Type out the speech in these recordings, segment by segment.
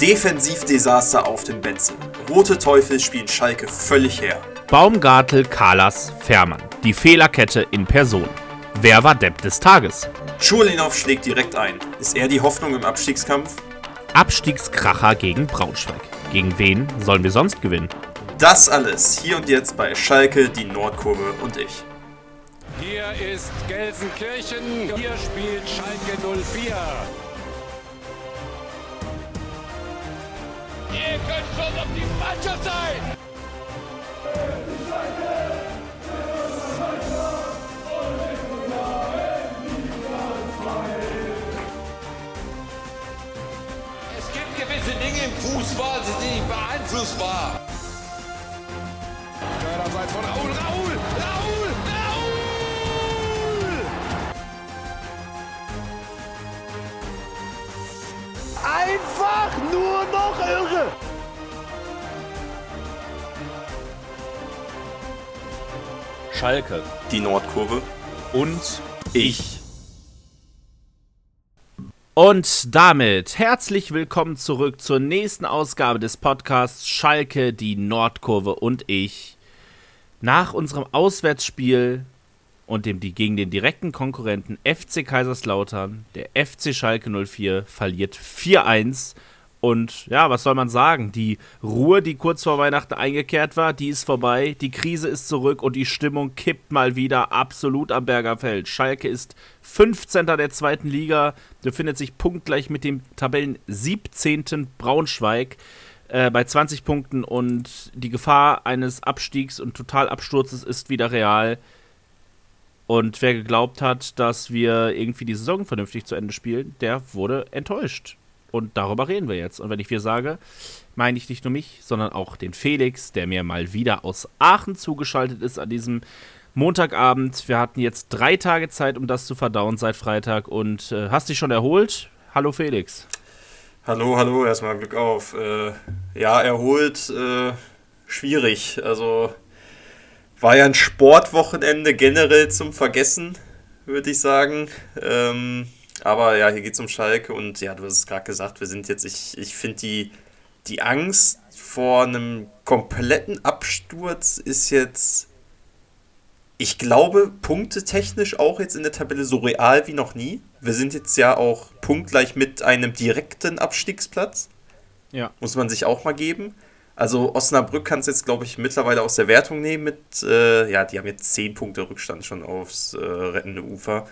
Defensivdesaster auf dem Betze. Rote Teufel spielen Schalke völlig her. Baumgartel, Kalas, Fährmann. Die Fehlerkette in Person. Wer war Depp des Tages? Schulinov schlägt direkt ein. Ist er die Hoffnung im Abstiegskampf? Abstiegskracher gegen Braunschweig. Gegen wen sollen wir sonst gewinnen? Das alles hier und jetzt bei Schalke, die Nordkurve und ich. Hier ist Gelsenkirchen. Hier spielt Schalke 04. Ihr könnt schon auf die Mannschaft sein! Es gibt gewisse Dinge im Fußball, die sind nicht beeinflussbar. Abseits von Raul, Raul, Einfach nur noch irre! Schalke. Die Nordkurve Und ich. Und damit herzlich willkommen zurück zur nächsten Ausgabe des Podcasts Schalke, die Nordkurve und ich. Nach unserem Auswärtsspiel und dem die gegen den direkten Konkurrenten FC Kaiserslautern, der FC Schalke 04 verliert 4-1 und ja, was soll man sagen? Die Ruhe, die kurz vor Weihnachten eingekehrt war, die ist vorbei. Die Krise ist zurück und die Stimmung kippt mal wieder absolut am Bergerfeld. Schalke ist 15. der zweiten Liga, befindet sich punktgleich mit dem Tabellen 17. Braunschweig äh, bei 20 Punkten und die Gefahr eines Abstiegs und Totalabsturzes ist wieder real. Und wer geglaubt hat, dass wir irgendwie die Saison vernünftig zu Ende spielen, der wurde enttäuscht. Und darüber reden wir jetzt. Und wenn ich wir sage, meine ich nicht nur mich, sondern auch den Felix, der mir mal wieder aus Aachen zugeschaltet ist an diesem Montagabend. Wir hatten jetzt drei Tage Zeit, um das zu verdauen seit Freitag. Und äh, hast dich schon erholt? Hallo Felix. Hallo, hallo, erstmal Glück auf. Äh, ja, erholt, äh, schwierig. Also war ja ein Sportwochenende generell zum Vergessen, würde ich sagen. Ähm, aber ja, hier geht es um Schalke und ja, du hast es gerade gesagt, wir sind jetzt, ich, ich finde die, die Angst vor einem kompletten Absturz ist jetzt, ich glaube, punktetechnisch auch jetzt in der Tabelle so real wie noch nie. Wir sind jetzt ja auch punktgleich mit einem direkten Abstiegsplatz. Ja. Muss man sich auch mal geben. Also Osnabrück kann es jetzt, glaube ich, mittlerweile aus der Wertung nehmen mit, äh, ja, die haben jetzt 10 Punkte Rückstand schon aufs äh, rettende Ufer.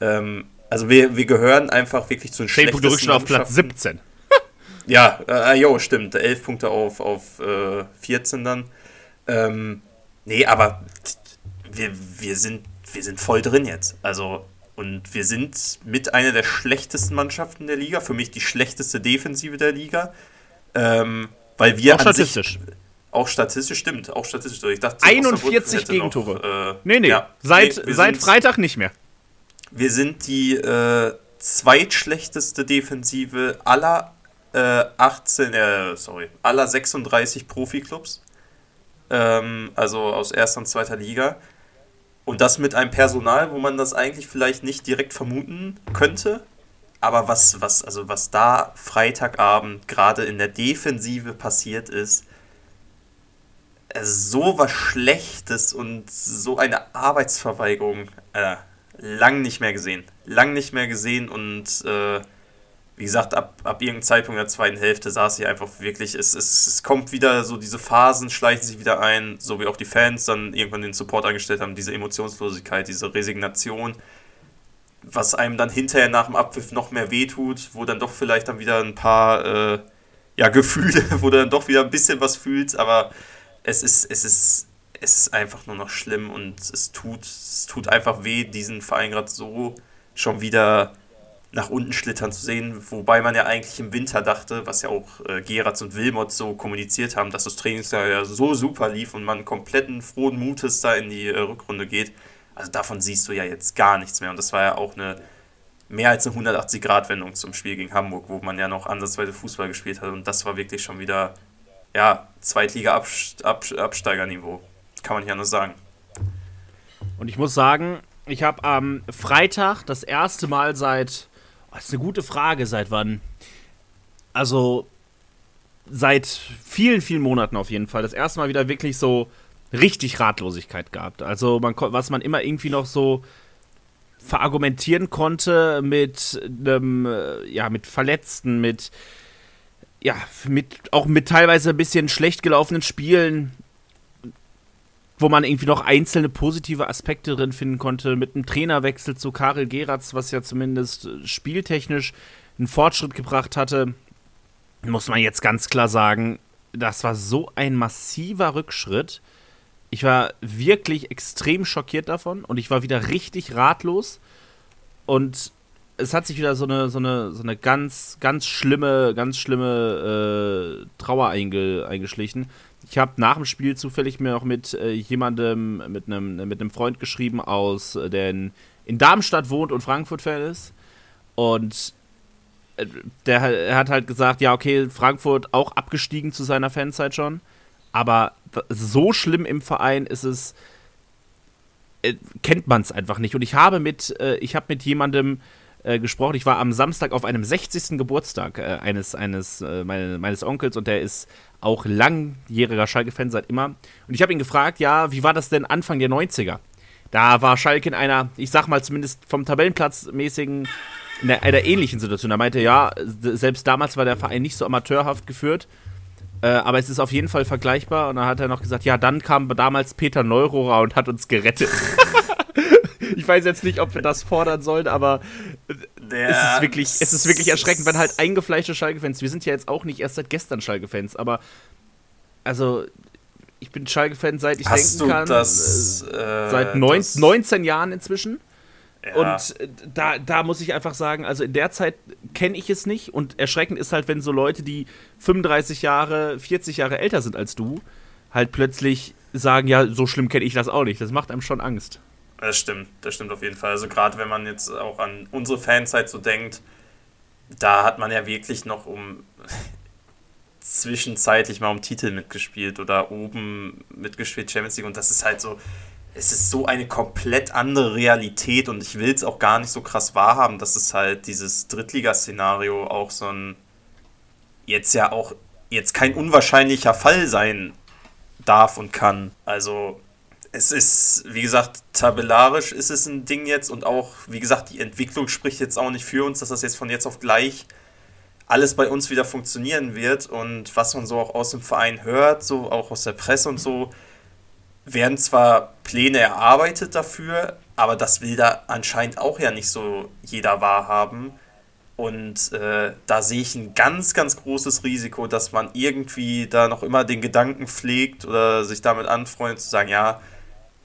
Ähm, also wir, wir gehören einfach wirklich zu den 10 Punkte Rückstand auf Platz Mannschaften. 17. Ja, äh, jo, stimmt. 11 Punkte auf, auf äh, 14 dann. Ähm, nee, aber wir, wir, sind, wir sind voll drin jetzt. Also, und wir sind mit einer der schlechtesten Mannschaften der Liga. Für mich die schlechteste Defensive der Liga. Ähm, weil wir Auch an sich- statistisch. auch statistisch stimmt, auch statistisch. Ich dachte, 41 Osnabrück hätte Gegentore. Noch, äh, Nee, nee. ja. seit Nee, seit sind- Freitag nicht mehr. wir sind die äh, zweitschlechteste Defensive aller äh, 18, äh, sorry, aller 36 Profiklubs. Ähm, also aus erster und zweiter Liga. Und das mit einem Personal, wo man das eigentlich vielleicht nicht direkt vermuten könnte. Aber was, was, also was da Freitagabend gerade in der Defensive passiert ist, äh, so was Schlechtes und so eine Arbeitsverweigerung, äh, lang nicht mehr gesehen. Lang nicht mehr gesehen und äh, wie gesagt, ab, ab irgendeinem Zeitpunkt der zweiten Hälfte saß ich einfach wirklich, es, es, es kommt wieder so, diese Phasen schleichen sich wieder ein, so wie auch die Fans dann irgendwann den Support eingestellt haben, diese Emotionslosigkeit, diese Resignation, was einem dann hinterher nach dem Abpfiff noch mehr wehtut, wo dann doch vielleicht dann wieder ein paar äh, ja, Gefühle, wo du dann doch wieder ein bisschen was fühlst, aber es ist, es ist, es ist einfach nur noch schlimm und es tut, es tut einfach weh, diesen Verein gerade so schon wieder nach unten schlittern zu sehen, wobei man ja eigentlich im Winter dachte, was ja auch äh, Geratz und Wilmot so kommuniziert haben, dass das Trainingsjahr ja so super lief und man kompletten frohen Mutes da in die äh, Rückrunde geht. Also davon siehst du ja jetzt gar nichts mehr und das war ja auch eine mehr als eine 180-Grad-Wendung zum Spiel gegen Hamburg, wo man ja noch ansatzweise Fußball gespielt hat und das war wirklich schon wieder ja, Zweitliga-Absteigerniveau. Kann man ja nur sagen. Und ich muss sagen, ich habe am Freitag das erste Mal seit. Oh, das ist eine gute Frage, seit wann? Also, seit vielen, vielen Monaten auf jeden Fall das erste Mal wieder wirklich so richtig Ratlosigkeit gehabt. Also man, was man immer irgendwie noch so verargumentieren konnte mit einem, äh, ja, mit Verletzten, mit, ja, mit, auch mit teilweise ein bisschen schlecht gelaufenen Spielen, wo man irgendwie noch einzelne positive Aspekte drin finden konnte, mit einem Trainerwechsel zu Karel Geratz, was ja zumindest spieltechnisch einen Fortschritt gebracht hatte, muss man jetzt ganz klar sagen, das war so ein massiver Rückschritt. Ich war wirklich extrem schockiert davon und ich war wieder richtig ratlos. Und es hat sich wieder so eine, so eine, so eine ganz, ganz schlimme, ganz schlimme äh, Trauer einge, eingeschlichen. Ich habe nach dem Spiel zufällig mir auch mit äh, jemandem, mit einem mit einem Freund geschrieben aus, äh, der in, in Darmstadt wohnt und Frankfurt-Fan ist. Und äh, der er hat halt gesagt, ja, okay, Frankfurt auch abgestiegen zu seiner Fanzeit schon. Aber so schlimm im Verein ist es, äh, kennt man es einfach nicht. Und ich habe mit, äh, ich habe mit jemandem äh, gesprochen. Ich war am Samstag auf einem 60. Geburtstag eines, eines meine, meines Onkels und der ist auch langjähriger Schalke-Fan seit immer. Und ich habe ihn gefragt, ja, wie war das denn Anfang der 90er? Da war Schalke in einer, ich sag mal zumindest vom Tabellenplatz mäßigen, in einer, einer ähnlichen Situation. Er meinte, ja, selbst damals war der Verein nicht so amateurhaft geführt. Äh, aber es ist auf jeden Fall vergleichbar. Und dann hat er noch gesagt, ja, dann kam damals Peter Neurohrer und hat uns gerettet. ich weiß jetzt nicht, ob wir das fordern sollen, aber es ist wirklich, es ist wirklich erschreckend, wenn halt eingefleischte Schalke-Fans, wir sind ja jetzt auch nicht erst seit gestern Schalke-Fans, aber also ich bin Schalke-Fan seit ich Hast denken kann. Das, äh, seit neun, 19 Jahren inzwischen. Ja. Und äh, da, da muss ich einfach sagen, also in der Zeit kenne ich es nicht und erschreckend ist halt, wenn so Leute, die 35 Jahre, 40 Jahre älter sind als du, halt plötzlich sagen, ja, so schlimm kenne ich das auch nicht. Das macht einem schon Angst. Das stimmt, das stimmt auf jeden Fall. Also gerade wenn man jetzt auch an unsere Fanzeit so denkt, da hat man ja wirklich noch um zwischenzeitlich mal um Titel mitgespielt oder oben mitgespielt Champions League und das ist halt so, es ist so eine komplett andere Realität und ich will es auch gar nicht so krass wahrhaben, dass es halt dieses Drittligaszenario auch so ein jetzt ja auch jetzt kein unwahrscheinlicher Fall sein darf und kann. Also es ist, wie gesagt, tabellarisch ist es ein Ding jetzt und auch, wie gesagt, die Entwicklung spricht jetzt auch nicht für uns, dass das jetzt von jetzt auf gleich alles bei uns wieder funktionieren wird und was man so auch aus dem Verein hört, so auch aus der Presse und so, werden zwar Pläne erarbeitet dafür, aber das will da anscheinend auch ja nicht so jeder wahrhaben. Und äh, da sehe ich ein ganz, ganz großes Risiko, dass man irgendwie da noch immer den Gedanken pflegt oder sich damit anfreundet, zu sagen, ja,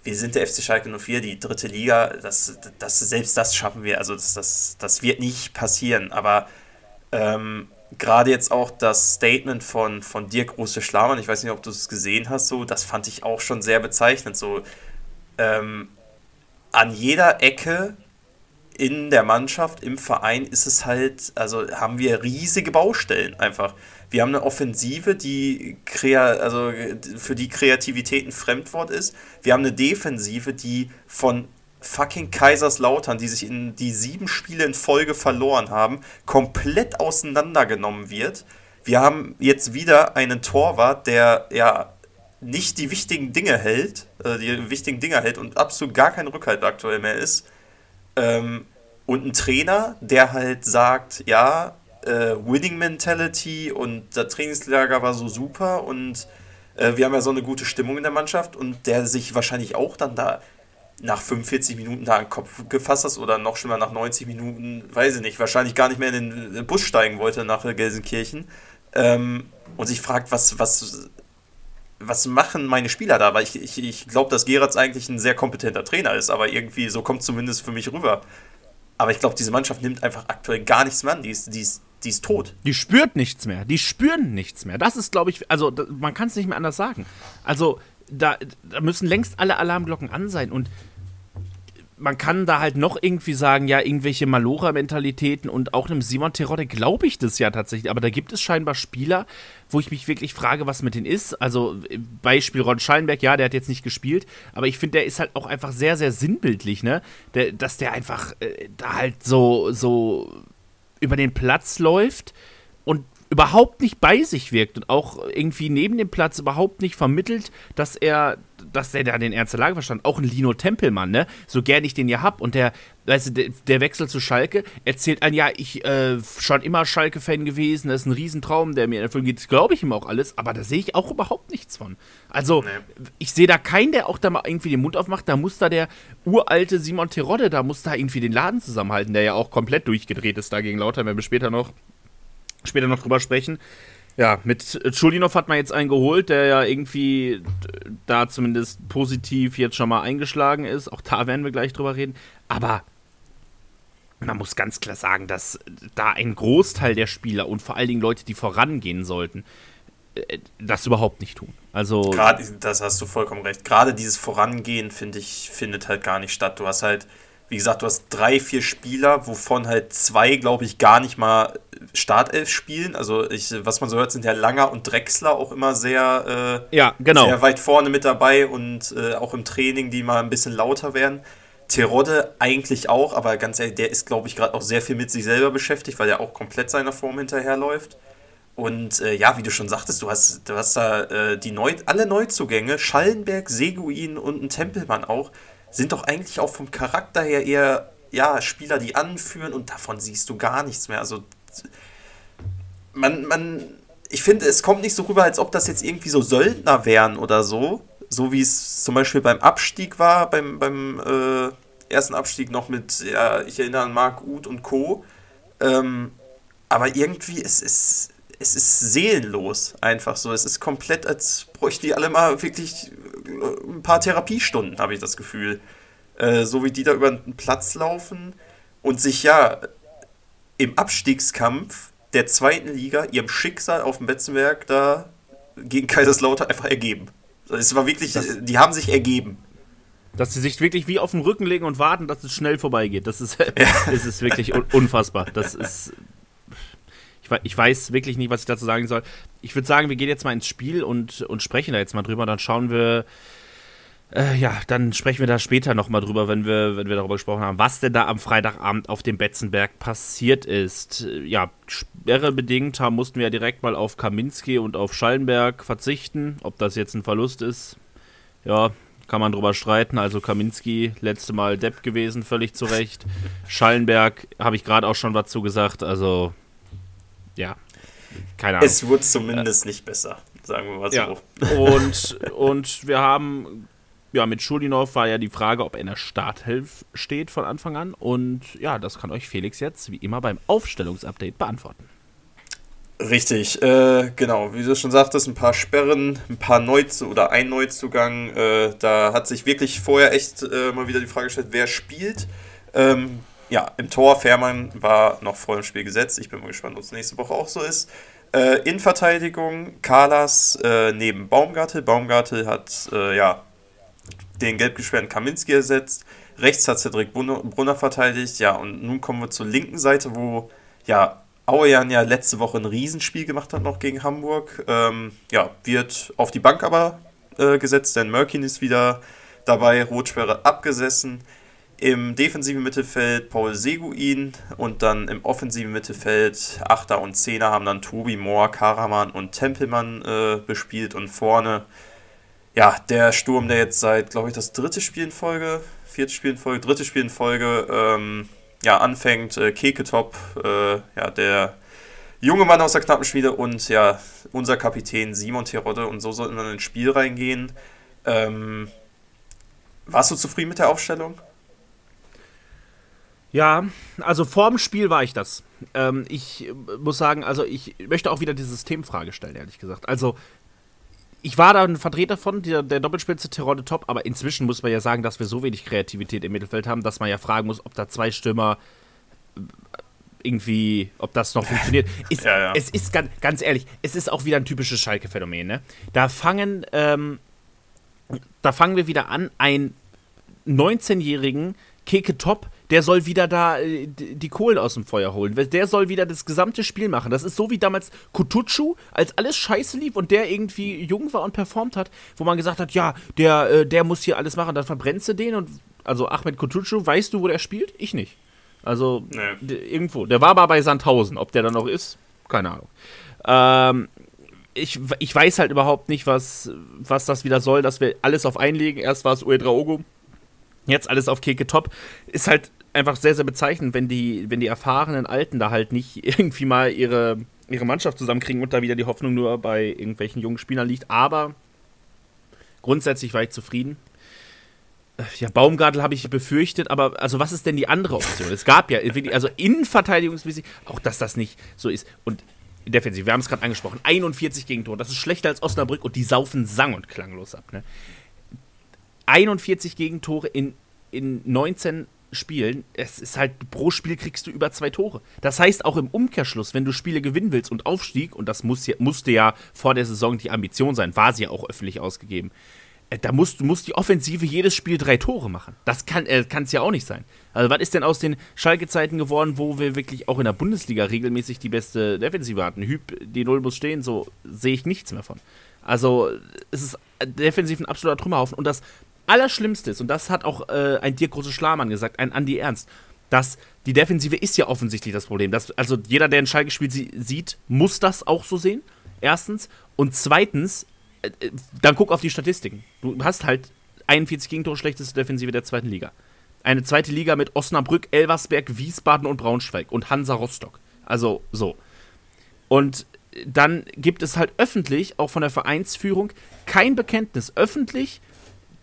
wir sind der FC Schalke 04, die dritte Liga, das, das, selbst das schaffen wir. Also das, das, das wird nicht passieren. Aber ähm, gerade jetzt auch das Statement von, von Dirk Große Schlamann, ich weiß nicht, ob du es gesehen hast, so, das fand ich auch schon sehr bezeichnend. So, ähm, an jeder Ecke in der Mannschaft, im Verein ist es halt, also haben wir riesige Baustellen einfach. Wir haben eine Offensive, die krea also für die Kreativität ein Fremdwort ist. Wir haben eine Defensive, die von fucking Kaiserslautern, die sich in die sieben Spiele in Folge verloren haben, komplett auseinandergenommen wird. Wir haben jetzt wieder einen Torwart, der ja nicht die wichtigen Dinge hält, äh, die wichtigen Dinge hält und absolut gar kein Rückhalt aktuell mehr ist. Ähm, und ein Trainer, der halt sagt, ja, äh, Winning Mentality und das Trainingslager war so super und äh, wir haben ja so eine gute Stimmung in der Mannschaft und der sich wahrscheinlich auch dann da nach 45 Minuten da den Kopf gefasst hast oder noch schlimmer nach 90 Minuten, weiß ich nicht, wahrscheinlich gar nicht mehr in den Bus steigen wollte nach Gelsenkirchen ähm, und sich fragt, was, was, was machen meine Spieler da? Weil ich, ich, ich glaube, dass Geratz eigentlich ein sehr kompetenter Trainer ist, aber irgendwie so kommt zumindest für mich rüber. Aber ich glaube, diese Mannschaft nimmt einfach aktuell gar nichts mehr an. Die ist, die ist, die ist tot. Die spürt nichts mehr. Die spüren nichts mehr. Das ist, glaube ich, also man kann es nicht mehr anders sagen. Also da, da müssen längst alle Alarmglocken an sein. Und man kann da halt noch irgendwie sagen, ja, irgendwelche Malora-Mentalitäten und auch einem Simon Terodde glaube ich das ja tatsächlich. Aber da gibt es scheinbar Spieler, wo ich mich wirklich frage, was mit denen ist. Also Beispiel Ron Schallenberg, ja, der hat jetzt nicht gespielt, aber ich finde, der ist halt auch einfach sehr, sehr sinnbildlich, ne? Der, dass der einfach äh, da halt so, so über den Platz läuft überhaupt nicht bei sich wirkt und auch irgendwie neben dem Platz überhaupt nicht vermittelt, dass er, dass er da den Ernst der Lage verstand. Auch ein Lino Tempelmann, ne? So gern ich den ja hab. Und der, weißt du, der, der Wechsel zu Schalke erzählt ein, ja, ich äh, schon immer Schalke-Fan gewesen, das ist ein Riesentraum, der mir erfüllen geht. Das glaube ich ihm auch alles, aber da sehe ich auch überhaupt nichts von. Also, Nee. ich sehe da keinen, der auch da mal irgendwie den Mund aufmacht. Da muss da der uralte Simon Terodde, da muss da irgendwie den Laden zusammenhalten, der ja auch komplett durchgedreht ist da gegen Lauter, wenn wir später noch später noch drüber sprechen. Ja, mit Schulinov hat man jetzt einen geholt, der ja irgendwie da zumindest positiv jetzt schon mal eingeschlagen ist. Auch da werden wir gleich drüber reden. Aber man muss ganz klar sagen, dass da ein Großteil der Spieler und vor allen Dingen Leute, die vorangehen sollten, äh, das überhaupt nicht tun. Also Gerade, das hast du vollkommen recht. Gerade dieses Vorangehen, finde ich, findet halt gar nicht statt. Du hast halt, wie gesagt, du hast drei, vier Spieler, wovon halt zwei, glaube ich, gar nicht mal Startelf spielen. Also, ich, was man so hört, sind ja Langer und Drechsler auch immer sehr, äh, ja, genau. sehr weit vorne mit dabei und äh, auch im Training, die mal ein bisschen lauter werden. Terodde eigentlich auch, aber ganz ehrlich, der ist, glaube ich, gerade auch sehr viel mit sich selber beschäftigt, weil er auch komplett seiner Form hinterherläuft. Und äh, ja, wie du schon sagtest, du hast, du hast da äh, die Neu alle Neuzugänge, Schallenberg, Seguin und ein Tempelmann auch, sind doch eigentlich auch vom Charakter her eher ja, Spieler, die anführen und davon siehst du gar nichts mehr. Also man, man, ich finde, es kommt nicht so rüber, als ob das jetzt irgendwie so Söldner wären oder so. So wie es zum Beispiel beim Abstieg war, beim, beim äh, ersten Abstieg noch mit, ja, ich erinnere an Marc Uth und Co. Ähm, aber irgendwie, es ist, es ist seelenlos einfach so. Es ist komplett, als bräuchten die alle mal wirklich äh, ein paar Therapiestunden, habe ich das Gefühl. Äh, so wie die da über den Platz laufen und sich ja im Abstiegskampf der zweiten Liga ihrem Schicksal auf dem Betzenberg da gegen Kaiserslautern einfach ergeben. Es war wirklich, Das- die haben sich ergeben. Dass sie sich wirklich wie auf den Rücken legen und warten, dass es schnell vorbeigeht. Das ist, das ist wirklich un unfassbar. Das ist. Ich weiß wirklich nicht, was ich dazu sagen soll. Ich würde sagen, wir gehen jetzt mal ins Spiel und, und sprechen da jetzt mal drüber. Dann schauen wir. Äh, ja, dann sprechen wir da später nochmal drüber, wenn wir, wenn wir darüber gesprochen haben, was denn da am Freitagabend auf dem Betzenberg passiert ist. Äh, Ja, sperrebedingt haben, mussten wir ja direkt mal auf Kaminski und auf Schallenberg verzichten. Ob das jetzt ein Verlust ist, ja, kann man drüber streiten. Also Kaminski, letzte Mal Depp gewesen, völlig zu Recht. Schallenberg habe ich gerade auch schon was zu gesagt. Also, ja, keine Ahnung. Es wurde zumindest nicht besser, sagen wir mal so. Ja. Und, und wir haben, ja, mit Schulinov war ja die Frage, ob er in der Starthelf steht von Anfang an. Und ja, das kann euch Felix jetzt wie immer beim Aufstellungsupdate beantworten. Richtig, äh, genau, wie du schon sagtest, ein paar Sperren, ein paar Neuzu oder ein Neuzugang. Äh, da hat sich wirklich vorher echt äh, mal wieder die Frage gestellt, wer spielt. Ähm, ja, im Tor Fährmann war noch vor dem Spiel gesetzt. Ich bin mal gespannt, ob es nächste Woche auch so ist. Äh, in Verteidigung Kalas äh, neben Baumgartel. Baumgartel hat äh, ja den gelb gesperrten Kaminski ersetzt. Rechts hat Cedric Brunner, verteidigt. Ja, und nun kommen wir zur linken Seite, wo ja Auejan ja letzte Woche ein Riesenspiel gemacht hat noch gegen Hamburg. Ähm, ja, wird auf die Bank aber äh, gesetzt, denn Merkin ist wieder dabei, Rotsperre abgesessen. Im defensiven Mittelfeld Paul Seguin und dann im offensiven Mittelfeld Achter und Zehner haben dann Tobi Mohr, Karaman und Tempelmann äh, bespielt und vorne ja, der Sturm, der jetzt seit, glaube ich, das dritte Spiel in Folge, viertes Spiel in Folge, drittes Spiel in Folge, ähm, ja, anfängt, äh, Keketop, äh, ja, der junge Mann aus der knappen Schmiede und ja, unser Kapitän Simon Terodde und so sollten wir ins Spiel reingehen. Ähm, warst du zufrieden mit der Aufstellung? Ja, also vorm Spiel war ich das. Ähm, ich äh, muss sagen, also ich möchte auch wieder die Systemfrage stellen, ehrlich gesagt. Also, ich war da ein Vertreter von, der, der Doppelspitze Terodde top, aber inzwischen muss man ja sagen, dass wir so wenig Kreativität im Mittelfeld haben, dass man ja fragen muss, ob da zwei Stürmer äh, irgendwie, ob das noch funktioniert. Ist, Ja, ja. Es ist ganz, ganz ehrlich, es ist auch wieder ein typisches Schalke-Phänomen, ne? Da fangen, ähm, da fangen wir wieder an, einen 19-jährigen Keke Top, der soll wieder da äh, die Kohlen aus dem Feuer holen. Der soll wieder das gesamte Spiel machen. Das ist so wie damals Kutucu, als alles scheiße lief und der irgendwie jung war und performt hat, wo man gesagt hat, ja, der, äh, der muss hier alles machen, dann verbrennst du den und also Ahmed Kutucu, weißt du, wo der spielt? Ich nicht. Also Nee. irgendwo. Der war aber bei Sandhausen. Ob der dann noch ist, keine Ahnung. Ähm, ich, ich weiß halt überhaupt nicht, was, was das wieder soll, dass wir alles auf einlegen. Erst war es Uedraogo, jetzt alles auf Keke Top. Ist halt einfach sehr, sehr bezeichnend, wenn die, wenn die erfahrenen Alten da halt nicht irgendwie mal ihre, ihre Mannschaft zusammenkriegen und da wieder die Hoffnung nur bei irgendwelchen jungen Spielern liegt. Aber grundsätzlich war ich zufrieden. Äh, Ja, Baumgartel habe ich befürchtet, aber also was ist denn die andere Option? Es gab ja, also innenverteidigungsmäßig, auch dass das nicht so ist. Und defensiv, wir haben es gerade angesprochen, 41 Gegentore, das ist schlechter als Osnabrück und die saufen sang- und klanglos ab. Ne? 41 Gegentore in, in 19 Spielen, es ist halt, pro Spiel kriegst du über zwei Tore. Das heißt auch im Umkehrschluss, wenn du Spiele gewinnen willst und Aufstieg, und das muss musste ja vor der Saison die Ambition sein, war sie ja auch öffentlich ausgegeben, äh, da musst, muss die Offensive jedes Spiel drei Tore machen. Das kann es ja auch nicht sein. Also, was ist denn aus den Schalke-Zeiten geworden, wo wir wirklich auch in der Bundesliga regelmäßig die beste Defensive hatten? Hüb, die Null muss stehen, so sehe ich nichts mehr von. Also, es ist defensiv ein absoluter Trümmerhaufen. Und das Allerschlimmste ist, und das hat auch äh, ein Dirk Große Schlamann gesagt, ein Andi Ernst, dass die Defensive ist ja offensichtlich das Problem. Das, also, jeder, der ein Schalke-Spiel sie- sieht, muss das auch so sehen. Erstens. Und zweitens, äh, äh, dann guck auf die Statistiken. Du hast halt 41 Gegentore schlechteste Defensive der zweiten Liga. Eine zweite Liga mit Osnabrück, Elversberg, Wiesbaden und Braunschweig und Hansa Rostock. Also so. Und dann gibt es halt öffentlich, auch von der Vereinsführung, kein Bekenntnis. Öffentlich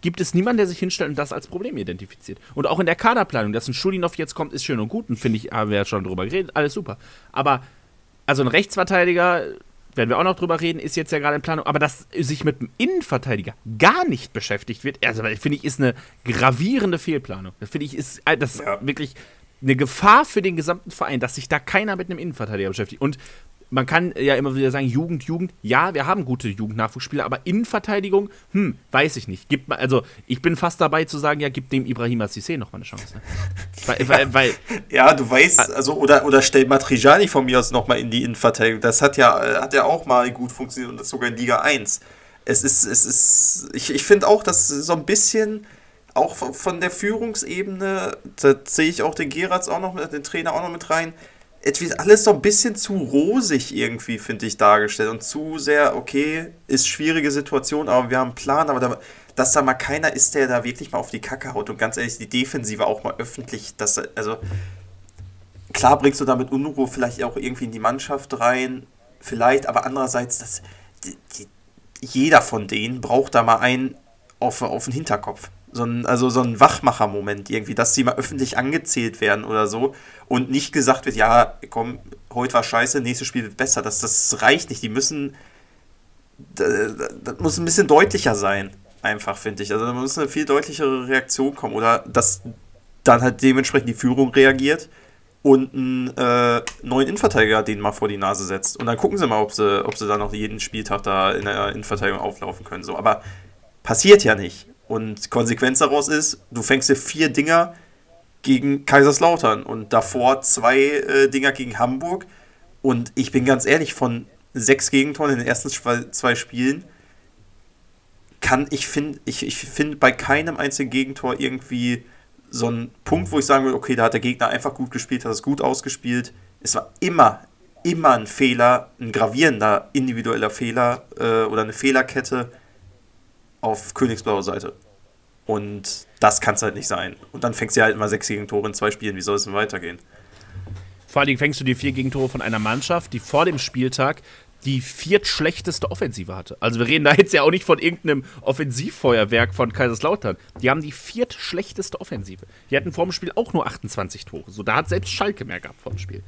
gibt es niemanden, der sich hinstellt und das als Problem identifiziert. Und auch in der Kaderplanung, dass ein Schulinov jetzt kommt, ist schön und gut. Und finde ich, haben wir ja schon drüber geredet, alles super. Aber, also ein Rechtsverteidiger, werden wir auch noch drüber reden, ist jetzt ja gerade in Planung. Aber dass sich mit einem Innenverteidiger gar nicht beschäftigt wird, also finde ich, ist eine gravierende Fehlplanung. Das finde ich, ist äh, das ist Ja. wirklich eine Gefahr für den gesamten Verein, dass sich da keiner mit einem Innenverteidiger beschäftigt. Und man kann ja immer wieder sagen, Jugend, Jugend. Ja, wir haben gute Jugendnachwuchsspieler, aber Innenverteidigung, hm, weiß ich nicht. Gibt mal, also ich bin fast dabei zu sagen, ja, gib dem Ibrahima Cissé noch mal eine Chance. Ne? weil, weil, weil, Ja, du weißt, also, oder, oder stell Matrijani von mir aus nochmal in die Innenverteidigung. Das hat ja, äh, hat ja auch mal gut funktioniert und das sogar in Liga 1. Es ist, es ist, ich, ich finde auch, dass so ein bisschen, auch von- der Führungsebene, da sehe ich auch den Geratz auch noch mit, den Trainer auch noch mit rein. Es alles so ein bisschen zu rosig irgendwie, finde ich, dargestellt und zu sehr, okay, ist schwierige Situation, aber wir haben einen Plan, aber da, dass da mal keiner ist, der da wirklich mal auf die Kacke haut und ganz ehrlich, die Defensive auch mal öffentlich, dass, also, klar bringst du damit Unruhe vielleicht auch irgendwie in die Mannschaft rein, vielleicht, aber andererseits, das, die, die, jeder von denen braucht da mal einen auf, auf den Hinterkopf. So ein, also so ein Wachmacher-Moment irgendwie, dass sie mal öffentlich angezählt werden oder so und nicht gesagt wird, ja, komm, heute war scheiße, nächstes Spiel wird besser. Das, das reicht nicht. Die müssen, das, muss ein bisschen deutlicher sein, einfach, finde ich. Also da muss eine viel deutlichere Reaktion kommen oder dass dann halt dementsprechend die Führung reagiert und einen äh, neuen Innenverteidiger den mal vor die Nase setzt. Und dann gucken sie mal, ob sie, ob sie dann noch jeden Spieltag da in der Innenverteidigung auflaufen können. So. Aber passiert ja nicht. Und Konsequenz daraus ist, du fängst dir vier Dinger gegen Kaiserslautern und davor zwei äh, Dinger gegen Hamburg. Und ich bin ganz ehrlich, von sechs Gegentoren in den ersten zwei, Spielen kann ich finde, ich, ich finde bei keinem einzigen Gegentor irgendwie so einen Punkt, wo ich sagen würde, okay, da hat der Gegner einfach gut gespielt, hat es gut ausgespielt. Es war immer, immer ein Fehler, ein gravierender individueller Fehler äh, oder eine Fehlerkette auf Königsblauer Seite. Und das kann es halt nicht sein. Und dann fängst du halt immer sechs Gegentore in zwei Spielen. Wie soll es denn weitergehen? vor allen Dingen fängst du die vier Gegentore von einer Mannschaft, die vor dem Spieltag die viertschlechteste Offensive hatte. Also wir reden da jetzt ja auch nicht von irgendeinem Offensivfeuerwerk von Kaiserslautern. Die haben die viertschlechteste Offensive. Die hatten vor dem Spiel auch nur 28 Tore. So, da hat selbst Schalke mehr gehabt vor dem Spiel.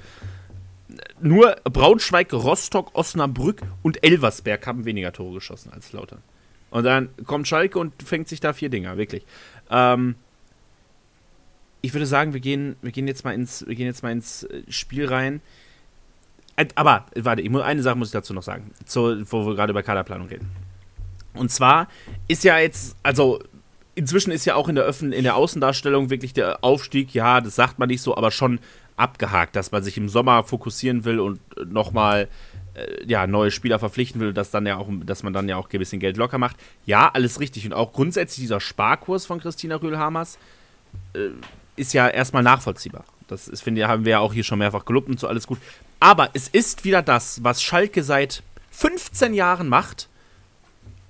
Nur Braunschweig, Rostock, Osnabrück und Elversberg haben weniger Tore geschossen als Lautern. Und dann kommt Schalke und fängt sich da vier Dinger, wirklich. Ähm, ich würde sagen, wir gehen, wir gehen jetzt mal ins, wir gehen jetzt mal ins äh, Spiel rein. Aber, warte, muss, eine Sache muss ich dazu noch sagen, zu, wo wir gerade über Kaderplanung reden. Und zwar ist ja jetzt, also inzwischen ist ja auch in der, Öffn in der Außendarstellung wirklich der Aufstieg, ja, das sagt man nicht so, aber schon abgehakt, dass man sich im Sommer fokussieren will und nochmal äh, ja, neue Spieler verpflichten will, dass, dann ja auch, dass man dann ja auch ein bisschen Geld locker macht. Ja, alles richtig. Und auch grundsätzlich dieser Sparkurs von Christina Rühl-Hamers äh, ist ja erstmal nachvollziehbar. Das ist, finde ich, haben wir ja auch hier schon mehrfach gelobt und so alles gut. Aber es ist wieder das, was Schalke seit 15 Jahren macht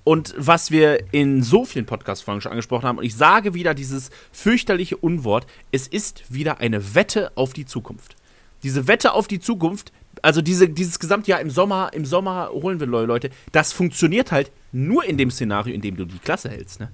und was wir in so vielen Podcast-Folgen schon angesprochen haben. Und ich sage wieder dieses fürchterliche Unwort: Es ist wieder eine Wette auf die Zukunft. Diese Wette auf die Zukunft, also diese, dieses Gesamtjahr im Sommer, im Sommer holen wir Leute, das funktioniert halt nur in dem Szenario, in dem du die Klasse hältst. Ne?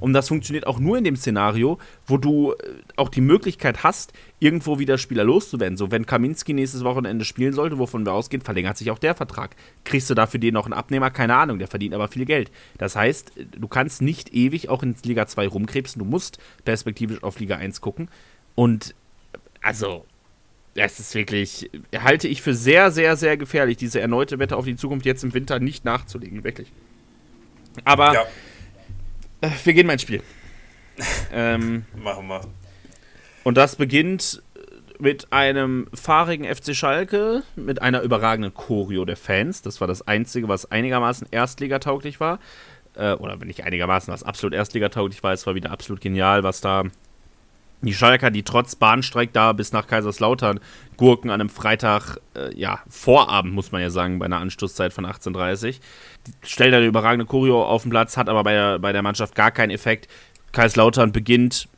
Und das funktioniert auch nur in dem Szenario, wo du äh, auch die Möglichkeit hast, irgendwo wieder Spieler loszuwerden. So, wenn Kaminski nächstes Wochenende spielen sollte, wovon wir ausgehen, verlängert sich auch der Vertrag. Kriegst du dafür den noch einen Abnehmer? Keine Ahnung, der verdient aber viel Geld. Das heißt, du kannst nicht ewig auch in Liga 2 rumkrebsen, du musst perspektivisch auf Liga 1 gucken. Und also, das ist wirklich, halte ich für sehr, sehr, sehr gefährlich, diese erneute Wette auf die Zukunft jetzt im Winter nicht nachzulegen, wirklich. Aber ja. Äh, wir gehen mal ins Spiel. ähm, Machen wir. Und das beginnt mit einem fahrigen FC Schalke, mit einer überragenden Choreo der Fans. Das war das Einzige, was einigermaßen erstligatauglich war. Äh, oder wenn nicht einigermaßen, was absolut erstligatauglich war. Es war wieder absolut genial, was da die Schalker, die trotz Bahnstreik da bis nach Kaiserslautern gurken an einem Freitag, äh, ja, Vorabend, muss man ja sagen, bei einer Anstoßzeit von 18.30 stellt eine überragende Choreo auf den Platz, hat aber bei der, bei der Mannschaft gar keinen Effekt. Kaiserslautern beginnt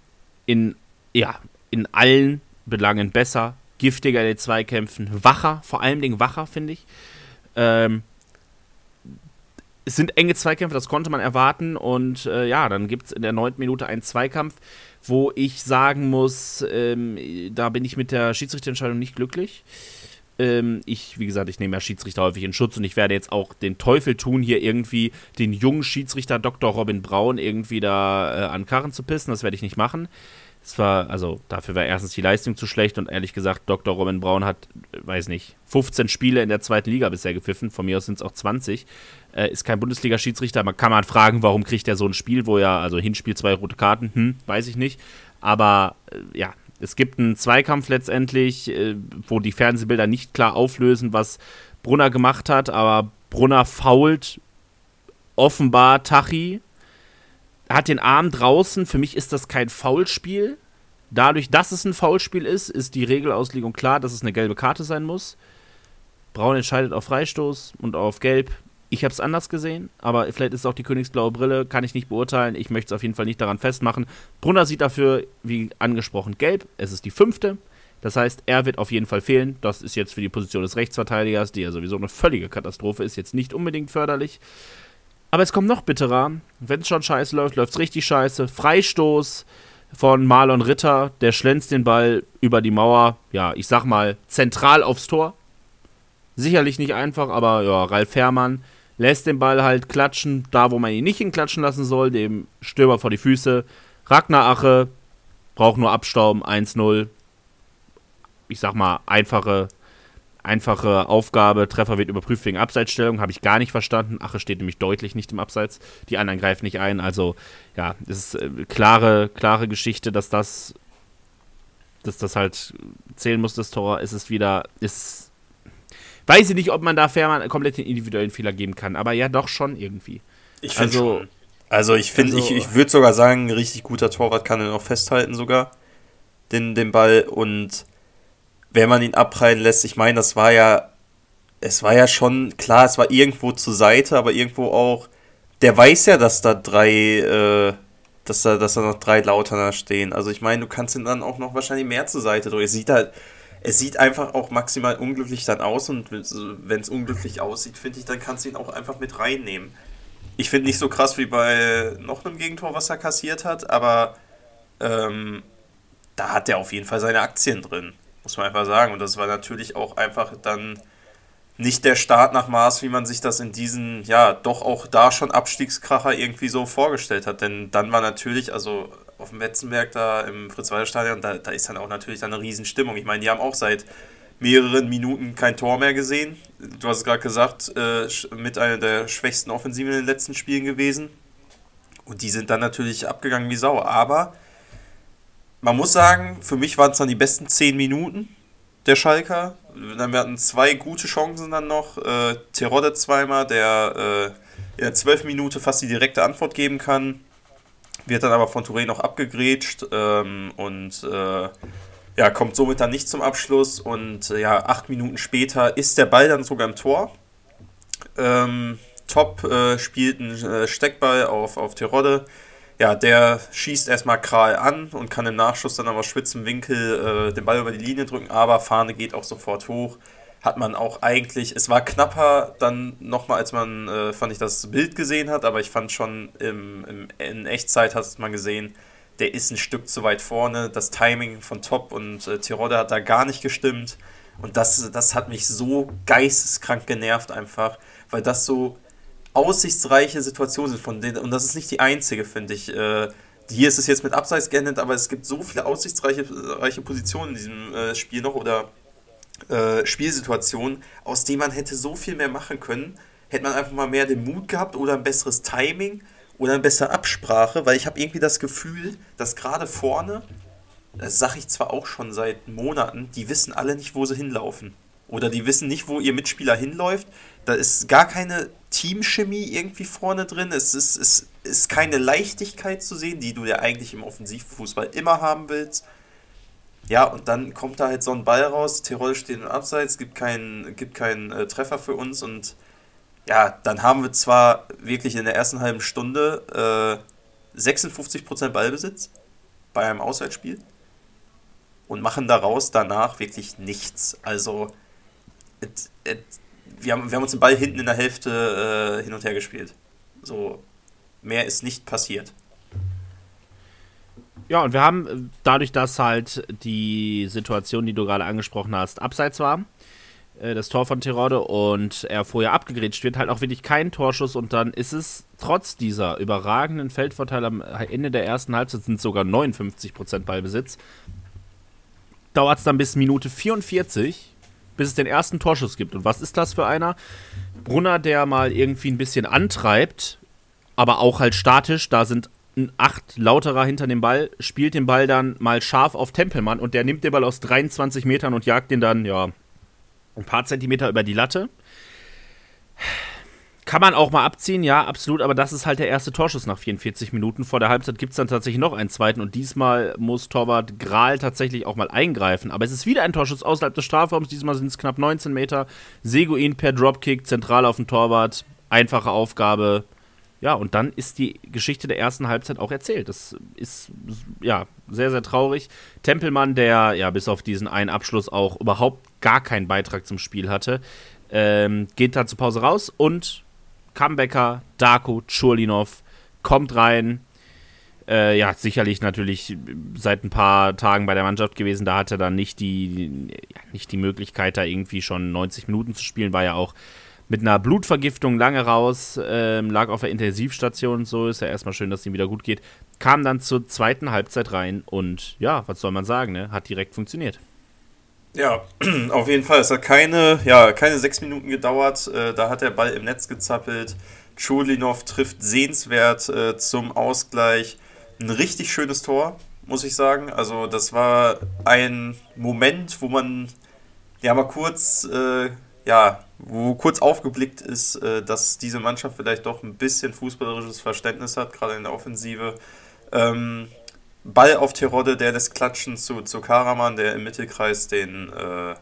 in, ja, in allen Belangen besser, giftiger in den Zweikämpfen, wacher, vor allem Dingen wacher, finde ich. Ähm, es sind enge Zweikämpfe, das konnte man erwarten. Und äh, ja, dann gibt es in der neunten Minute einen Zweikampf, wo ich sagen muss, ähm, da bin ich mit der Schiedsrichterentscheidung nicht glücklich. Ähm, ich, wie gesagt, ich nehme ja Schiedsrichter häufig in Schutz und ich werde jetzt auch den Teufel tun, hier irgendwie den jungen Schiedsrichter Dr. Robin Braun irgendwie da äh, an Karren zu pissen. Das werde ich nicht machen. Es war, also dafür war erstens die Leistung zu schlecht und ehrlich gesagt, Dr. Robin Braun hat, weiß nicht, 15 Spiele in der zweiten Liga bisher gepfiffen, von mir aus sind es auch 20. Äh, ist kein Bundesliga-Schiedsrichter, man kann man fragen, warum kriegt er so ein Spiel, wo er, also Hinspiel zwei rote Karten, hm, weiß ich nicht. Aber äh, ja, es gibt einen Zweikampf letztendlich, äh, wo die Fernsehbilder nicht klar auflösen, was Brunner gemacht hat, aber Brunner fault offenbar Tachi, hat den Arm draußen. Für mich ist das kein Foulspiel. Dadurch, dass es ein Foulspiel ist, ist die Regelauslegung klar, dass es eine gelbe Karte sein muss. Braun entscheidet auf Freistoß und auf Gelb. Ich habe es anders gesehen, aber vielleicht ist es auch die königsblaue Brille, kann ich nicht beurteilen. Ich möchte es auf jeden Fall nicht daran festmachen. Brunner sieht dafür, wie angesprochen, gelb. Es ist die fünfte. Das heißt, er wird auf jeden Fall fehlen. Das ist jetzt für die Position des Rechtsverteidigers, die ja sowieso eine völlige Katastrophe ist, jetzt nicht unbedingt förderlich. Aber es kommt noch bitterer. Wenn es schon scheiße läuft, läuft es richtig scheiße. Freistoß von Marlon Ritter, der schlänzt den Ball über die Mauer, ja, ich sag mal, zentral aufs Tor. Sicherlich nicht einfach, aber ja, Ralf Herrmann lässt den Ball halt klatschen, da wo man ihn nicht hinklatschen lassen soll, dem Stürmer vor die Füße. Ragnar Ache braucht nur abstauben, 1-0. Ich sag mal, einfache, einfache Aufgabe. Treffer wird überprüft wegen Abseitsstellung. Habe ich gar nicht verstanden. Ache steht nämlich deutlich nicht im Abseits. Die anderen greifen nicht ein. Also, ja, es ist äh, klare, klare Geschichte, dass das, dass das halt zählen muss, das Tor. Es ist wieder, ist weiß ich nicht, ob man da Fährmann komplett den individuellen Fehler geben kann, aber ja, doch schon irgendwie. Ich finde also, schon. Also ich finde, also, ich, ich würde sogar sagen, ein richtig guter Torwart kann er noch festhalten sogar, den, den Ball. Und wenn man ihn abprallen lässt, ich meine, das war ja, es war ja schon, klar, es war irgendwo zur Seite, aber irgendwo auch, der weiß ja, dass da drei, äh, dass da, dass da noch drei Lauterner stehen. Also ich meine, du kannst ihn dann auch noch wahrscheinlich mehr zur Seite drücken. Es sieht halt, es sieht einfach auch maximal unglücklich dann aus und wenn es unglücklich aussieht, finde ich, dann kannst du ihn auch einfach mit reinnehmen. Ich finde nicht so krass wie bei noch einem Gegentor, was er kassiert hat, aber ähm, da hat er auf jeden Fall seine Aktien drin, muss man einfach sagen. Und das war natürlich auch einfach dann nicht der Start nach Maß, wie man sich das in diesen, ja, doch auch da schon Abstiegskracher irgendwie so vorgestellt hat. Denn dann war natürlich, also auf dem Wetzenberg da im Fritz-Walter-Stadion, da, da ist dann auch natürlich dann eine Riesenstimmung. Ich meine, die haben auch seit mehreren Minuten kein Tor mehr gesehen. Du hast es gerade gesagt, äh, mit einer der schwächsten Offensiven in den letzten Spielen gewesen. Und die sind dann natürlich abgegangen wie Sau. Aber man muss sagen, für mich waren es dann die besten zehn Minuten der Schalker. wir hatten zwei gute Chancen dann noch. Äh, Terodde zweimal, der äh, in der zwölf Minute fast die direkte Antwort geben kann. Wird dann aber von Touré noch abgegrätscht ähm, und äh, ja, kommt somit dann nicht zum Abschluss und äh, ja, acht Minuten später ist der Ball dann sogar im Tor. Ähm, Top äh, spielt einen äh, Steckball auf, auf Terodde. Ja, der schießt erstmal Kral an und kann im Nachschuss dann aber spitzen Winkel äh, den Ball über die Linie drücken, aber Fahne geht auch sofort hoch. Hat man auch eigentlich, es war knapper dann nochmal, als man, äh, fand ich, das Bild gesehen hat, aber ich fand schon im, im, in Echtzeit hat man gesehen, der ist ein Stück zu weit vorne. Das Timing von Top und äh, Tirode hat da gar nicht gestimmt. Und das, das hat mich so geisteskrank genervt einfach, weil das so aussichtsreiche Situationen sind von denen, und das ist nicht die einzige, finde ich. Äh, hier ist es jetzt mit Abseits geendet, aber es gibt so viele aussichtsreiche reiche Positionen in diesem äh, Spiel noch oder äh, Spielsituationen, aus denen man hätte so viel mehr machen können. Hätte man einfach mal mehr den Mut gehabt oder ein besseres Timing oder eine bessere Absprache, weil ich habe irgendwie das Gefühl, dass gerade vorne, das sage ich zwar auch schon seit Monaten, die wissen alle nicht, wo sie hinlaufen. Oder die wissen nicht, wo ihr Mitspieler hinläuft. Da ist gar keine Teamchemie irgendwie vorne drin. Es ist, es ist keine Leichtigkeit zu sehen, die du ja eigentlich im Offensivfußball immer haben willst. Ja, und dann kommt da halt so ein Ball raus, Tirol steht im Abseits, gibt keinen, gibt keinen äh, Treffer für uns und ja, dann haben wir zwar wirklich in der ersten halben Stunde äh, 56% Ballbesitz bei einem Auswärtsspiel und machen daraus danach wirklich nichts. Also, et, et, wir, haben, wir haben uns den Ball hinten in der Hälfte äh, hin und her gespielt. So, mehr ist nicht passiert. Ja, und wir haben äh, dadurch, dass halt die Situation, die du gerade angesprochen hast, abseits war, äh, das Tor von Tirode und er vorher abgegrätscht wird, halt auch wirklich kein Torschuss und dann ist es trotz dieser überragenden Feldvorteile am Ende der ersten Halbzeit sind sogar 59% Ballbesitz. Dauert es dann bis Minute 44, bis es den ersten Torschuss gibt. Und was ist das für einer? Brunner, der mal irgendwie ein bisschen antreibt, aber auch halt statisch, da sind acht Lauterer hinter dem Ball, spielt den Ball dann mal scharf auf Tempelmann und der nimmt den Ball aus 23 Metern und jagt den dann, ja, ein paar Zentimeter über die Latte. Kann man auch mal abziehen, ja, absolut, aber das ist halt der erste Torschuss nach 44 Minuten. Vor der Halbzeit gibt es dann tatsächlich noch einen zweiten und diesmal muss Torwart Gral tatsächlich auch mal eingreifen. Aber es ist wieder ein Torschuss außerhalb des Strafraums, diesmal sind es knapp 19 Meter. Seguin per Dropkick zentral auf den Torwart, einfache Aufgabe. Ja, und dann ist die Geschichte der ersten Halbzeit auch erzählt. Das ist ja sehr, sehr traurig. Tempelmann, der ja bis auf diesen einen Abschluss auch überhaupt gar keinen Beitrag zum Spiel hatte, ähm, geht da zur Pause raus und Comebacker, Darko, Churlinov kommt rein. Äh, ja, sicherlich natürlich seit ein paar Tagen bei der Mannschaft gewesen. Da hatte er dann nicht die, ja, nicht die Möglichkeit, da irgendwie schon 90 Minuten zu spielen. War ja auch mit einer Blutvergiftung lange raus, ähm, lag auf der Intensivstation und so. Ist ja erstmal schön, dass ihm wieder gut geht. Kam dann zur zweiten Halbzeit rein und ja, was soll man sagen, ne? Hat direkt funktioniert. Ja, auf jeden Fall. Es hat keine, ja, keine sechs Minuten gedauert. Äh, da hat der Ball im Netz gezappelt. Chulinov trifft sehenswert äh, zum Ausgleich. Ein richtig schönes Tor, muss ich sagen. Also, das war ein Moment, wo man ja mal kurz, äh, ja, wo kurz aufgeblickt ist, äh, dass diese Mannschaft vielleicht doch ein bisschen fußballerisches Verständnis hat, gerade in der Offensive. Ähm, Ball auf Tirode, der lässt klatschen zu, zu Karaman, der im Mittelkreis den, äh,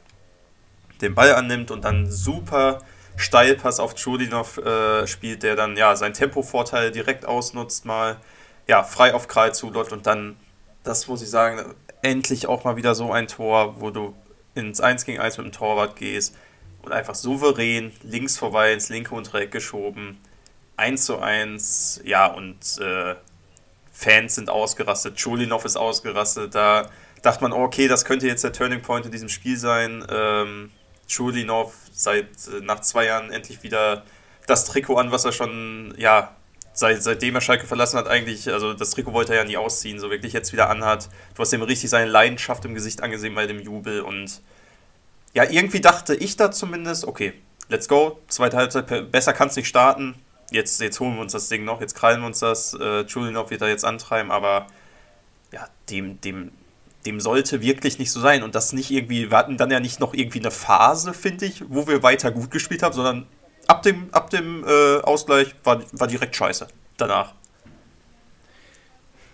den Ball annimmt und dann super Steilpass auf Chudinov äh, spielt, der dann ja seinen Tempovorteil direkt ausnutzt, mal ja, frei auf Kral zuläuft und dann, das muss ich sagen, endlich auch mal wieder so ein Tor, wo du ins 1 gegen 1 mit dem Torwart gehst und einfach souverän links vorbei ins linke untere Eck geschoben. 1 zu 1, ja, und äh, Fans sind ausgerastet, Chulinov ist ausgerastet. Da dachte man, okay, das könnte jetzt der Turning Point in diesem Spiel sein. Ähm, Chulinov seit äh, nach zwei Jahren endlich wieder das Trikot an, was er schon, ja, seit, seitdem er Schalke verlassen hat, eigentlich, also das Trikot wollte er ja nie ausziehen, so wirklich jetzt wieder anhat. Du hast ihm richtig seine Leidenschaft im Gesicht angesehen bei dem Jubel und ja, irgendwie dachte ich da zumindest, okay, let's go, zweite Halbzeit, besser kann es nicht starten jetzt, jetzt holen wir uns das Ding noch, jetzt krallen wir uns das, äh, Chulinov wird da jetzt antreiben, aber ja, dem, dem, dem sollte wirklich nicht so sein. Und das nicht irgendwie, wir hatten dann ja nicht noch irgendwie eine Phase, finde ich, wo wir weiter gut gespielt haben, sondern ab dem, ab dem äh, Ausgleich war, war direkt scheiße danach.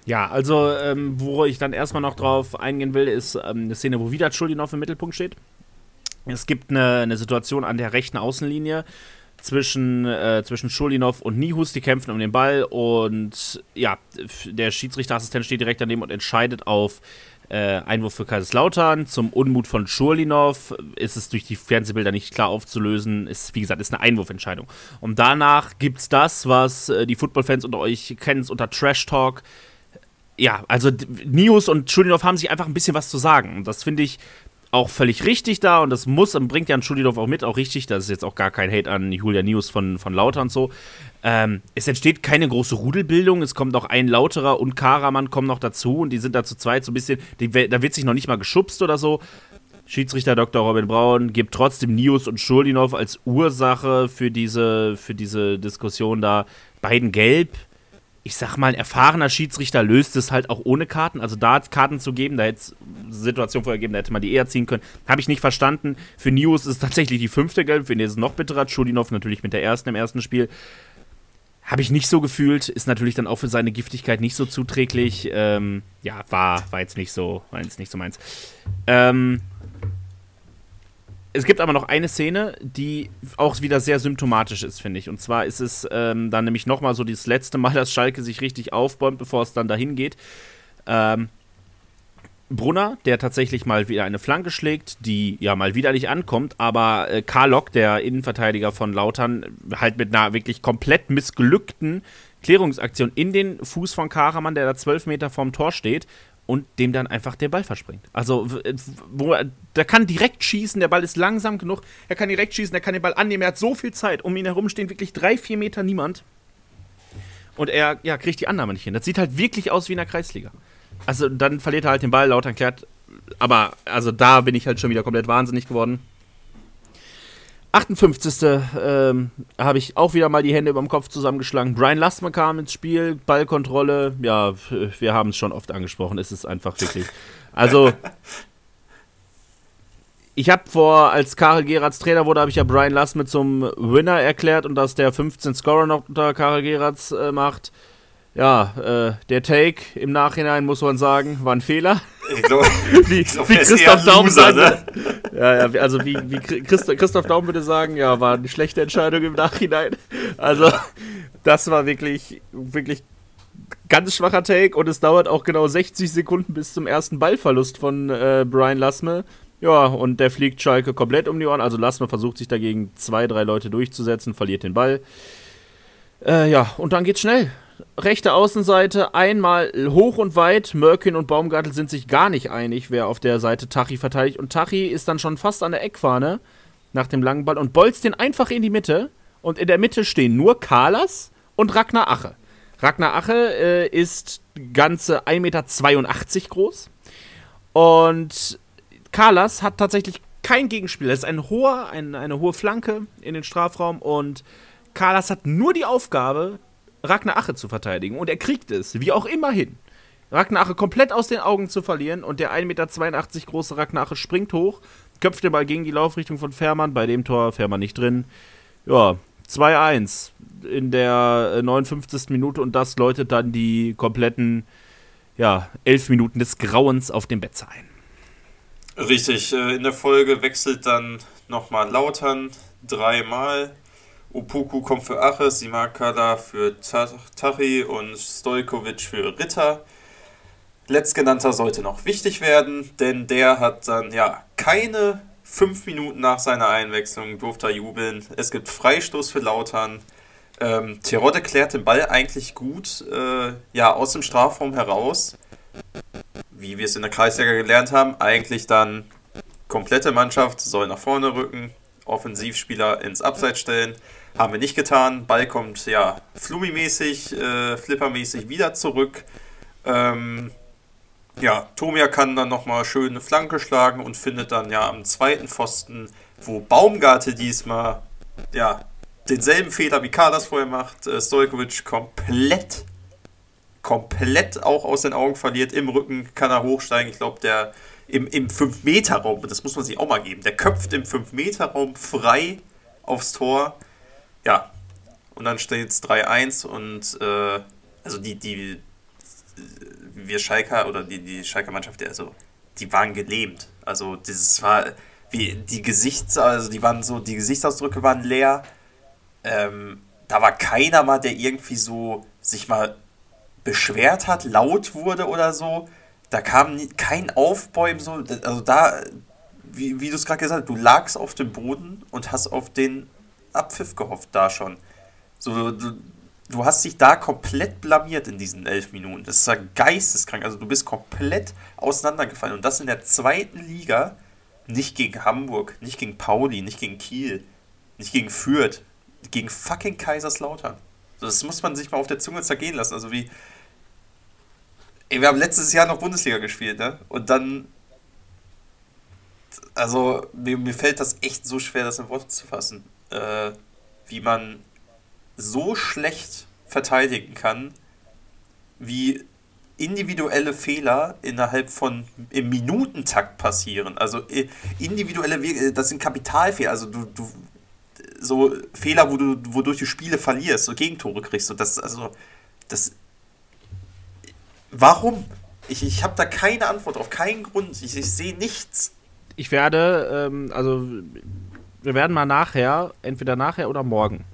Ja, also ähm, wo ich dann erstmal noch drauf eingehen will, ist ähm, eine Szene, wo wieder Schuldinov im Mittelpunkt steht. Es gibt eine, eine Situation an der rechten Außenlinie zwischen, äh, zwischen Schulinov und Nihus, die kämpfen um den Ball und ja, der Schiedsrichterassistent steht direkt daneben und entscheidet auf äh, Einwurf für Kaiserslautern. Zum Unmut von Schurlinov ist es durch die Fernsehbilder nicht klar aufzulösen. Ist, wie gesagt, ist eine Einwurfentscheidung. Und danach gibt es das, was äh, die Footballfans unter euch kennen, unter Trash Talk. Ja, also Nius und Schulinov haben sich einfach ein bisschen was zu sagen. Und das finde ich auch völlig richtig da und das muss und bringt Jan Schulidorf auch mit, auch richtig. Das ist jetzt auch gar kein Hate an Julia News von, von Lauter und so. Ähm, es entsteht keine große Rudelbildung. Es kommt noch ein Lauterer und Karaman kommen noch dazu und die sind da zu zweit so ein bisschen. Die, da wird sich noch nicht mal geschubst oder so. Schiedsrichter Dr. Robin Braun gibt trotzdem Nius und Schuldinov als Ursache für diese, für diese Diskussion da beiden gelb ich sag mal, ein erfahrener Schiedsrichter löst es halt auch ohne Karten. Also da Karten zu geben, da hätte es Situation vorher gegeben, da hätte man die eher ziehen können. Habe ich nicht verstanden. Für News ist es tatsächlich die fünfte Gelb, für ihn ist es noch bitterer. Schulinov natürlich mit der ersten im ersten Spiel. Habe ich nicht so gefühlt, ist natürlich dann auch für seine Giftigkeit nicht so zuträglich. Ähm, ja, war, war jetzt nicht so, war jetzt nicht so meins. Ähm, es gibt aber noch eine Szene, die auch wieder sehr symptomatisch ist, finde ich. Und zwar ist es ähm, dann nämlich nochmal so das letzte Mal, dass Schalke sich richtig aufbäumt, bevor es dann dahin geht. Ähm, Brunner, der tatsächlich mal wieder eine Flanke schlägt, die ja mal wieder nicht ankommt, aber äh, Karlock, der Innenverteidiger von Lautern, halt mit einer wirklich komplett missglückten Klärungsaktion in den Fuß von Karaman, der da zwölf Meter vorm Tor steht und dem dann einfach der Ball verspringt. Also, wo er, der kann direkt schießen, der Ball ist langsam genug, er kann direkt schießen, er kann den Ball annehmen, er hat so viel Zeit, um ihn herum stehen wirklich drei, vier Meter niemand. Und er ja, kriegt die Annahme nicht hin. Das sieht halt wirklich aus wie in der Kreisliga. Also, dann verliert er halt den Ball, laut erklärt. Aber, also, da bin ich halt schon wieder komplett wahnsinnig geworden. 58. Ähm, habe ich auch wieder mal die Hände über dem Kopf zusammengeschlagen. Brian Lastman kam ins Spiel, Ballkontrolle. Ja, wir haben es schon oft angesprochen. Es ist einfach wirklich. Also, ich habe vor, als Karel Geratz Trainer wurde, habe ich ja Brian Lastman zum Winner erklärt und dass der 15 Scorer noch unter Karel Geratz äh, macht ja, äh, der Take im Nachhinein, muss man sagen, war ein Fehler. Ich wie, glaub, wie Christoph Daum sagt. Ne? Ja, ja, also wie, wie Christoph, Christoph Daum würde sagen, ja, war eine schlechte Entscheidung im Nachhinein. Also, das war wirklich, wirklich ganz schwacher Take und es dauert auch genau 60 Sekunden bis zum ersten Ballverlust von äh, Brian Lassme. Ja, und der fliegt Schalke komplett um die Ohren. Also Lassme versucht sich dagegen zwei, drei Leute durchzusetzen, verliert den Ball. Äh, ja, und dann geht's schnell rechte Außenseite einmal hoch und weit. Mörkin und Baumgartel sind sich gar nicht einig, wer auf der Seite Tachi verteidigt. Und Tachi ist dann schon fast an der Eckfahne nach dem langen Ball und bolzt den einfach in die Mitte. Und in der Mitte stehen nur Kalas und Ragnar Ache. Ragnar Ache äh, ist ganze 1,82 Meter groß. Und Kalas hat tatsächlich kein Gegenspiel. Das ist ein hoher, ein, eine hohe Flanke in den Strafraum und Kalas hat nur die Aufgabe, Ragnar Ache zu verteidigen. Und er kriegt es, wie auch immer hin. Ragnar Ache komplett aus den Augen zu verlieren und der 1,82 Meter große Ragnar Ache springt hoch, köpft den Ball gegen die Laufrichtung von Fährmann, bei dem Tor Fährmann nicht drin. Ja, 2-1 in der 59. Äh, Minute und das läutet dann die kompletten ja, elf Minuten des Grauens auf dem Betze ein. Richtig, äh, in der Folge wechselt dann nochmal Lautern dreimal. Upuku kommt für Ache, Simakala für Tachi und Stojkovic für Ritter. Letztgenannter sollte noch wichtig werden, denn der hat dann ja keine fünf Minuten nach seiner Einwechslung durfte er jubeln. Es gibt Freistoß für Lautern. Ähm, Terodde klärt den Ball eigentlich gut äh, ja, aus dem Strafraum heraus. Wie wir es in der Kreisliga gelernt haben, eigentlich dann komplette Mannschaft soll nach vorne rücken, Offensivspieler ins Abseits stellen. Haben wir nicht getan. Ball kommt ja Flumi-mäßig, äh, Flipper-mäßig wieder zurück. Ähm, ja, Tomia kann dann nochmal schön eine Flanke schlagen und findet dann ja am zweiten Pfosten, wo Baumgarte diesmal ja denselben Fehler wie Kalas vorher macht, äh, Stojkovic komplett, komplett auch aus den Augen verliert. Im Rücken kann er hochsteigen. Ich glaube, der im, im 5-Meter-Raum, das muss man sich auch mal geben, der köpft im 5-Meter-Raum frei aufs Tor ja, und dann steht es 3-1 und äh, also die, die wir Schalker oder die, die Schalker Mannschaft, also die waren gelähmt. Also das war wie die Gesichts, also die waren so, die Gesichtsausdrücke waren leer. Ähm, da war keiner mal, der irgendwie so sich mal beschwert hat, laut wurde oder so. Da kam nie, kein Aufbäumen, so, also da, wie, wie du es gerade gesagt hast, du lagst auf dem Boden und hast auf den Abpfiff gehofft, da schon. So, du, du hast dich da komplett blamiert in diesen elf Minuten. Das ist ja geisteskrank. Also du bist komplett auseinandergefallen. Und das in der zweiten Liga, nicht gegen Hamburg, nicht gegen Pauli, nicht gegen Kiel, nicht gegen Fürth, gegen fucking Kaiserslautern. Das muss man sich mal auf der Zunge zergehen lassen. Also wie. Ey, wir haben letztes Jahr noch Bundesliga gespielt, ne? Und dann. Also, mir, mir fällt das echt so schwer, das in Worte zu fassen. Äh, wie man so schlecht verteidigen kann, wie individuelle Fehler innerhalb von im Minutentakt passieren. Also äh, individuelle Wege, das sind Kapitalfehler. Also du, du so Fehler, wo du, wodurch du Spiele verlierst, so Gegentore kriegst. So das, also, das. Warum? Ich, ich habe da keine Antwort auf keinen Grund. Ich, ich sehe nichts. Ich werde, ähm, also, wir werden mal nachher, entweder nachher oder morgen,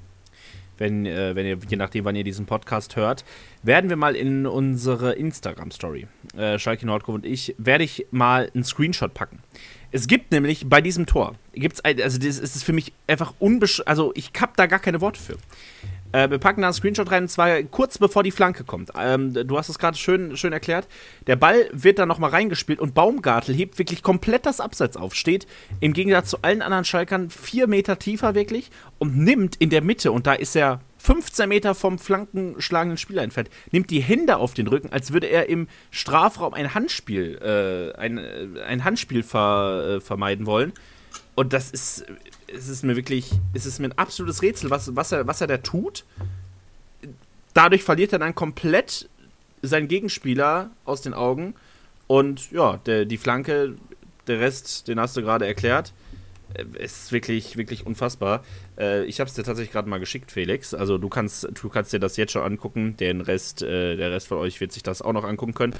wenn, äh, wenn ihr, je nachdem, wann ihr diesen Podcast hört, werden wir mal in unsere Instagram-Story, äh, Schalke Nordkurve und ich, werde ich mal einen Screenshot packen. Es gibt nämlich bei diesem Tor, gibt's also das ist für mich einfach unbesch... Also ich habe da gar keine Worte für. Äh, wir packen da einen Screenshot rein, und zwar kurz bevor die Flanke kommt. Ähm, du hast es gerade schön, schön erklärt. Der Ball wird dann nochmal reingespielt und Baumgartel hebt wirklich komplett das Abseits auf. Steht im Gegensatz zu allen anderen Schalkern vier Meter tiefer wirklich und nimmt in der Mitte, und da ist er 15 Meter vom flankenschlagenden Spieler entfernt, nimmt die Hände auf den Rücken, als würde er im Strafraum ein Handspiel, äh, ein, äh, ein Handspiel ver, äh, vermeiden wollen. Und das ist, es ist mir wirklich, es ist mir ein absolutes Rätsel, was, was, er, was er da tut. Dadurch verliert er dann komplett seinen Gegenspieler aus den Augen. Und ja, der, die Flanke, der Rest, den hast du gerade erklärt. Äh, ist wirklich, wirklich unfassbar. Äh, ich habe es dir tatsächlich gerade mal geschickt, Felix. Also du kannst, du kannst dir das jetzt schon angucken. Den Rest, äh, der Rest von euch wird sich das auch noch angucken können.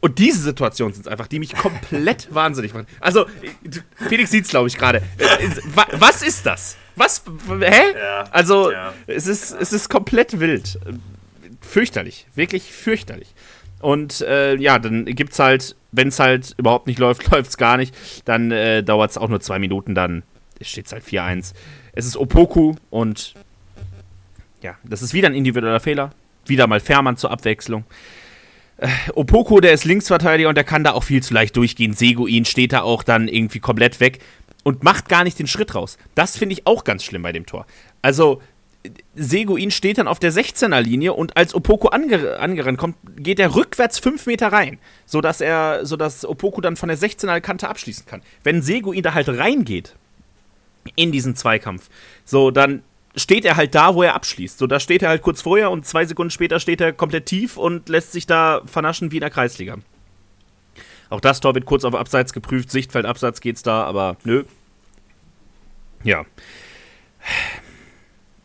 Und diese Situationen sind es einfach, die mich komplett wahnsinnig machen. Also, Felix sieht es, glaube ich, gerade. Äh, was ist das? Was? Hä? Ja, also, ja. es, ist, es ist komplett wild. Fürchterlich. Wirklich fürchterlich. Und äh, ja, dann gibt es halt, wenn es halt überhaupt nicht läuft, läuft es gar nicht. Dann äh, dauert es auch nur zwei Minuten, dann steht es halt 4-1. Es ist Opoku und ja, das ist wieder ein individueller Fehler. Wieder mal Fährmann zur Abwechslung. Äh, Opoku, der ist Linksverteidiger und der kann da auch viel zu leicht durchgehen. Seguin steht da auch dann irgendwie komplett weg und macht gar nicht den Schritt raus. Das finde ich auch ganz schlimm bei dem Tor. Also, Seguin steht dann auf der 16er Linie und als Opoku ange angerannt kommt, geht er rückwärts 5 Meter rein, sodass er, sodass Opoku dann von der 16er Kante abschließen kann. Wenn Seguin da halt reingeht in diesen Zweikampf, so dann steht er halt da, wo er abschließt. So, da steht er halt kurz vorher und zwei Sekunden später steht er komplett tief und lässt sich da vernaschen wie in der Kreisliga. Auch das Tor wird kurz auf Abseits geprüft, Sichtfeld Abseits geht's da, aber nö. Ja.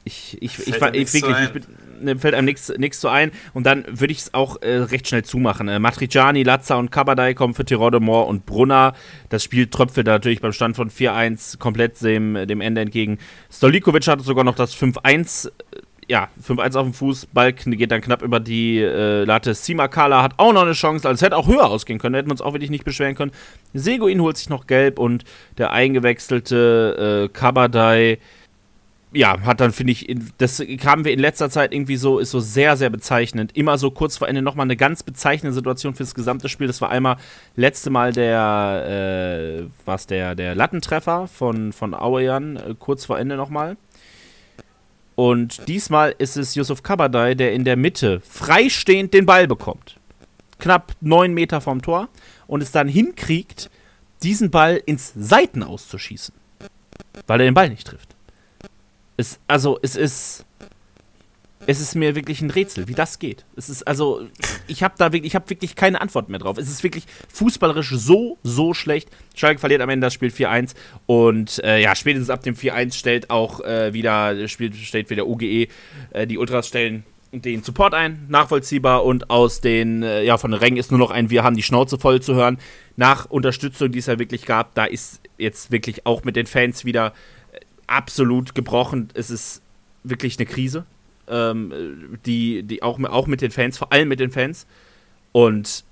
Ich, ich, ich, ich, ich wirklich, ich, mir fällt einem nichts zu ein. Und dann würde ich es auch äh, recht schnell zumachen. Äh, Matriciani, Lazza und Kabadai kommen für Tirode Moore und Brunner. Das Spiel tröpfelt natürlich beim Stand von 4-1 komplett dem, dem Ende entgegen. Stolikovic hatte sogar noch das 5-1 äh, ja, 5-1 auf dem Fuß, Ball geht dann knapp über die äh, Latte. Simakala hat auch noch eine Chance, also es hätte auch höher ausgehen können, hätten wir uns auch wirklich nicht beschweren können. Seguin holt sich noch gelb und der eingewechselte äh, Kabadai ja, hat dann, finde ich, das haben wir in letzter Zeit irgendwie so, ist so sehr, sehr bezeichnend. Immer so kurz vor Ende nochmal eine ganz bezeichnende Situation fürs gesamte Spiel. Das war einmal letzte Mal der, äh, was der, der Lattentreffer von, von Auejan, äh, kurz vor Ende nochmal. Und diesmal ist es Yusuf Kabadai, der in der Mitte freistehend den Ball bekommt. Knapp neun Meter vom Tor und es dann hinkriegt, diesen Ball ins Seiten auszuschießen. Weil er den Ball nicht trifft. Es, also, es ist. Es ist mir wirklich ein Rätsel, wie das geht. Es ist also, ich habe da wirklich, ich habe wirklich keine Antwort mehr drauf. Es ist wirklich fußballerisch so, so schlecht. Schalke verliert am Ende das Spiel 4-1 und äh, ja, spätestens ab dem 4-1 stellt auch äh, wieder, spielt, stellt wieder UGE, äh, die Ultras stellen den Support ein, nachvollziehbar und aus den, äh, ja, von den Rängen ist nur noch ein Wir haben die Schnauze voll zu hören. Nach Unterstützung, die es ja wirklich gab, da ist jetzt wirklich auch mit den Fans wieder absolut gebrochen. Es ist wirklich eine Krise. Ähm, die, die auch, auch mit den Fans, vor allem mit den Fans. Und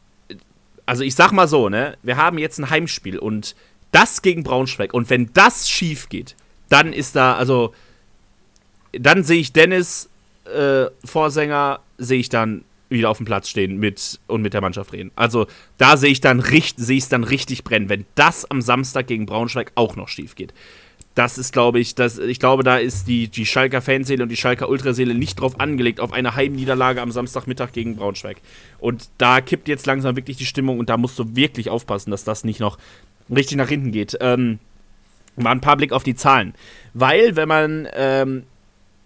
also ich sag mal so, ne, wir haben jetzt ein Heimspiel und das gegen Braunschweig. Und wenn das schief geht, dann ist da, also, dann sehe ich Dennis, äh, Vorsänger, sehe ich dann wieder auf dem Platz stehen mit und mit der Mannschaft reden. Also da sehe ich dann richtig, sehe ich es dann richtig brennen, wenn das am Samstag gegen Braunschweig auch noch schief geht. Das ist, glaube ich, das, ich glaube, da ist die, die Schalker Fanseele und die Schalker Ultraseele nicht drauf angelegt, auf eine Heimniederlage am Samstagmittag gegen Braunschweig. Und da kippt jetzt langsam wirklich die Stimmung und da musst du wirklich aufpassen, dass das nicht noch richtig nach hinten geht. Ähm, mal ein paar Blick auf die Zahlen. Weil, wenn man ähm,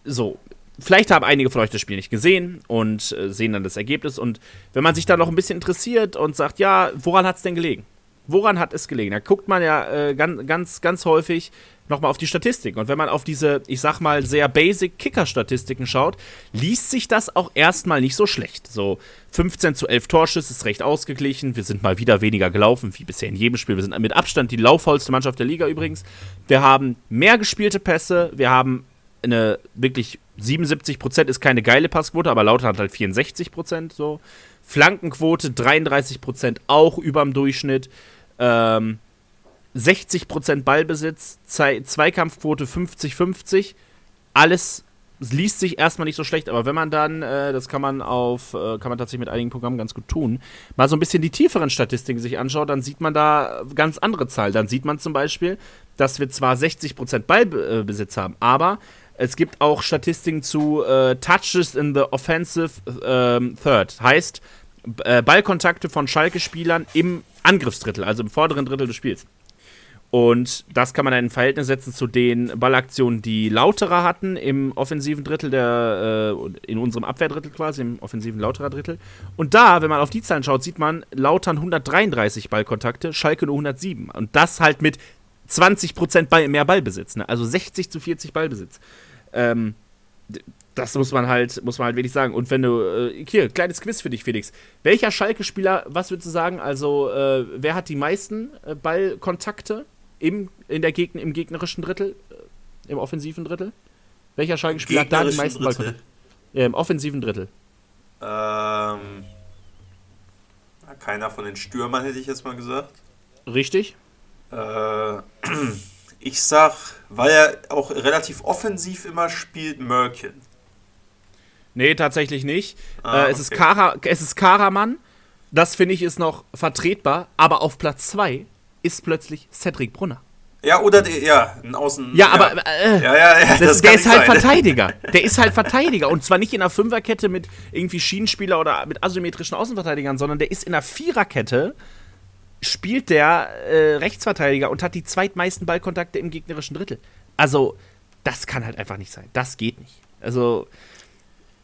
so, vielleicht haben einige von euch das Spiel nicht gesehen und äh, sehen dann das Ergebnis. Und wenn man sich da noch ein bisschen interessiert und sagt, ja, woran hat es denn gelegen? Woran hat es gelegen? Da guckt man ja äh, ganz, ganz, ganz häufig nochmal auf die Statistiken. Und wenn man auf diese, ich sag mal, sehr basic Kicker-Statistiken schaut, liest sich das auch erstmal nicht so schlecht. So 15 zu 11 Torschüsse ist recht ausgeglichen. Wir sind mal wieder weniger gelaufen, wie bisher in jedem Spiel. Wir sind mit Abstand die laufvollste Mannschaft der Liga übrigens. Wir haben mehr gespielte Pässe. Wir haben eine wirklich 77 Prozent ist keine geile Passquote, aber Lautern hat halt 64 Prozent so. Flankenquote 33 Prozent auch überm Durchschnitt. Ähm, 60% Ballbesitz, Ze Zweikampfquote 50-50. Alles liest sich erstmal nicht so schlecht, aber wenn man dann, äh, das kann man auf, äh, kann man tatsächlich mit einigen Programmen ganz gut tun, mal so ein bisschen die tieferen Statistiken sich anschaut, dann sieht man da ganz andere Zahlen. Dann sieht man zum Beispiel, dass wir zwar 60% Ballbesitz haben, aber es gibt auch Statistiken zu äh, Touches in the Offensive ähm, Third. Heißt, äh, Ballkontakte von Schalke-Spielern im Angriffsdrittel, also im vorderen Drittel des Spiels. Und das kann man dann in Verhältnis setzen zu den Ballaktionen, die Lauterer hatten im offensiven Drittel, der, äh, in unserem Abwehrdrittel quasi, im offensiven Lauterer Drittel. Und da, wenn man auf die Zahlen schaut, sieht man Lautern 133 Ballkontakte, Schalke nur 107. Und das halt mit 20% Ball, mehr Ballbesitz, ne? also 60 zu 40 Ballbesitz. Ähm, das muss man halt, muss man halt wirklich sagen. Und wenn du, äh, hier, kleines Quiz für dich, Felix. Welcher Schalke-Spieler, was würdest du sagen, also äh, wer hat die meisten äh, Ballkontakte im, in der Gegner, im gegnerischen Drittel, äh, im offensiven Drittel? Welcher Schalke-Spieler hat da die meisten Drittel? Ballkontakte? Ja, Im offensiven Drittel. Ähm, keiner von den Stürmern hätte ich jetzt mal gesagt. Richtig? Äh, ich sag, weil er auch relativ offensiv immer spielt, Merkin. Nee, tatsächlich nicht. Ah, äh, es, ist okay. Kara, es ist Karaman. Das finde ich ist noch vertretbar. Aber auf Platz 2 ist plötzlich Cedric Brunner. Ja, oder der, ja, ein Außen. Ja, aber äh, ja, ja, ja, das, das der ist halt sein. Verteidiger. Der ist halt Verteidiger. Und zwar nicht in einer Fünferkette mit irgendwie Schienenspieler oder mit asymmetrischen Außenverteidigern, sondern der ist in einer Viererkette, spielt der äh, Rechtsverteidiger und hat die zweitmeisten Ballkontakte im gegnerischen Drittel. Also, das kann halt einfach nicht sein. Das geht nicht. Also,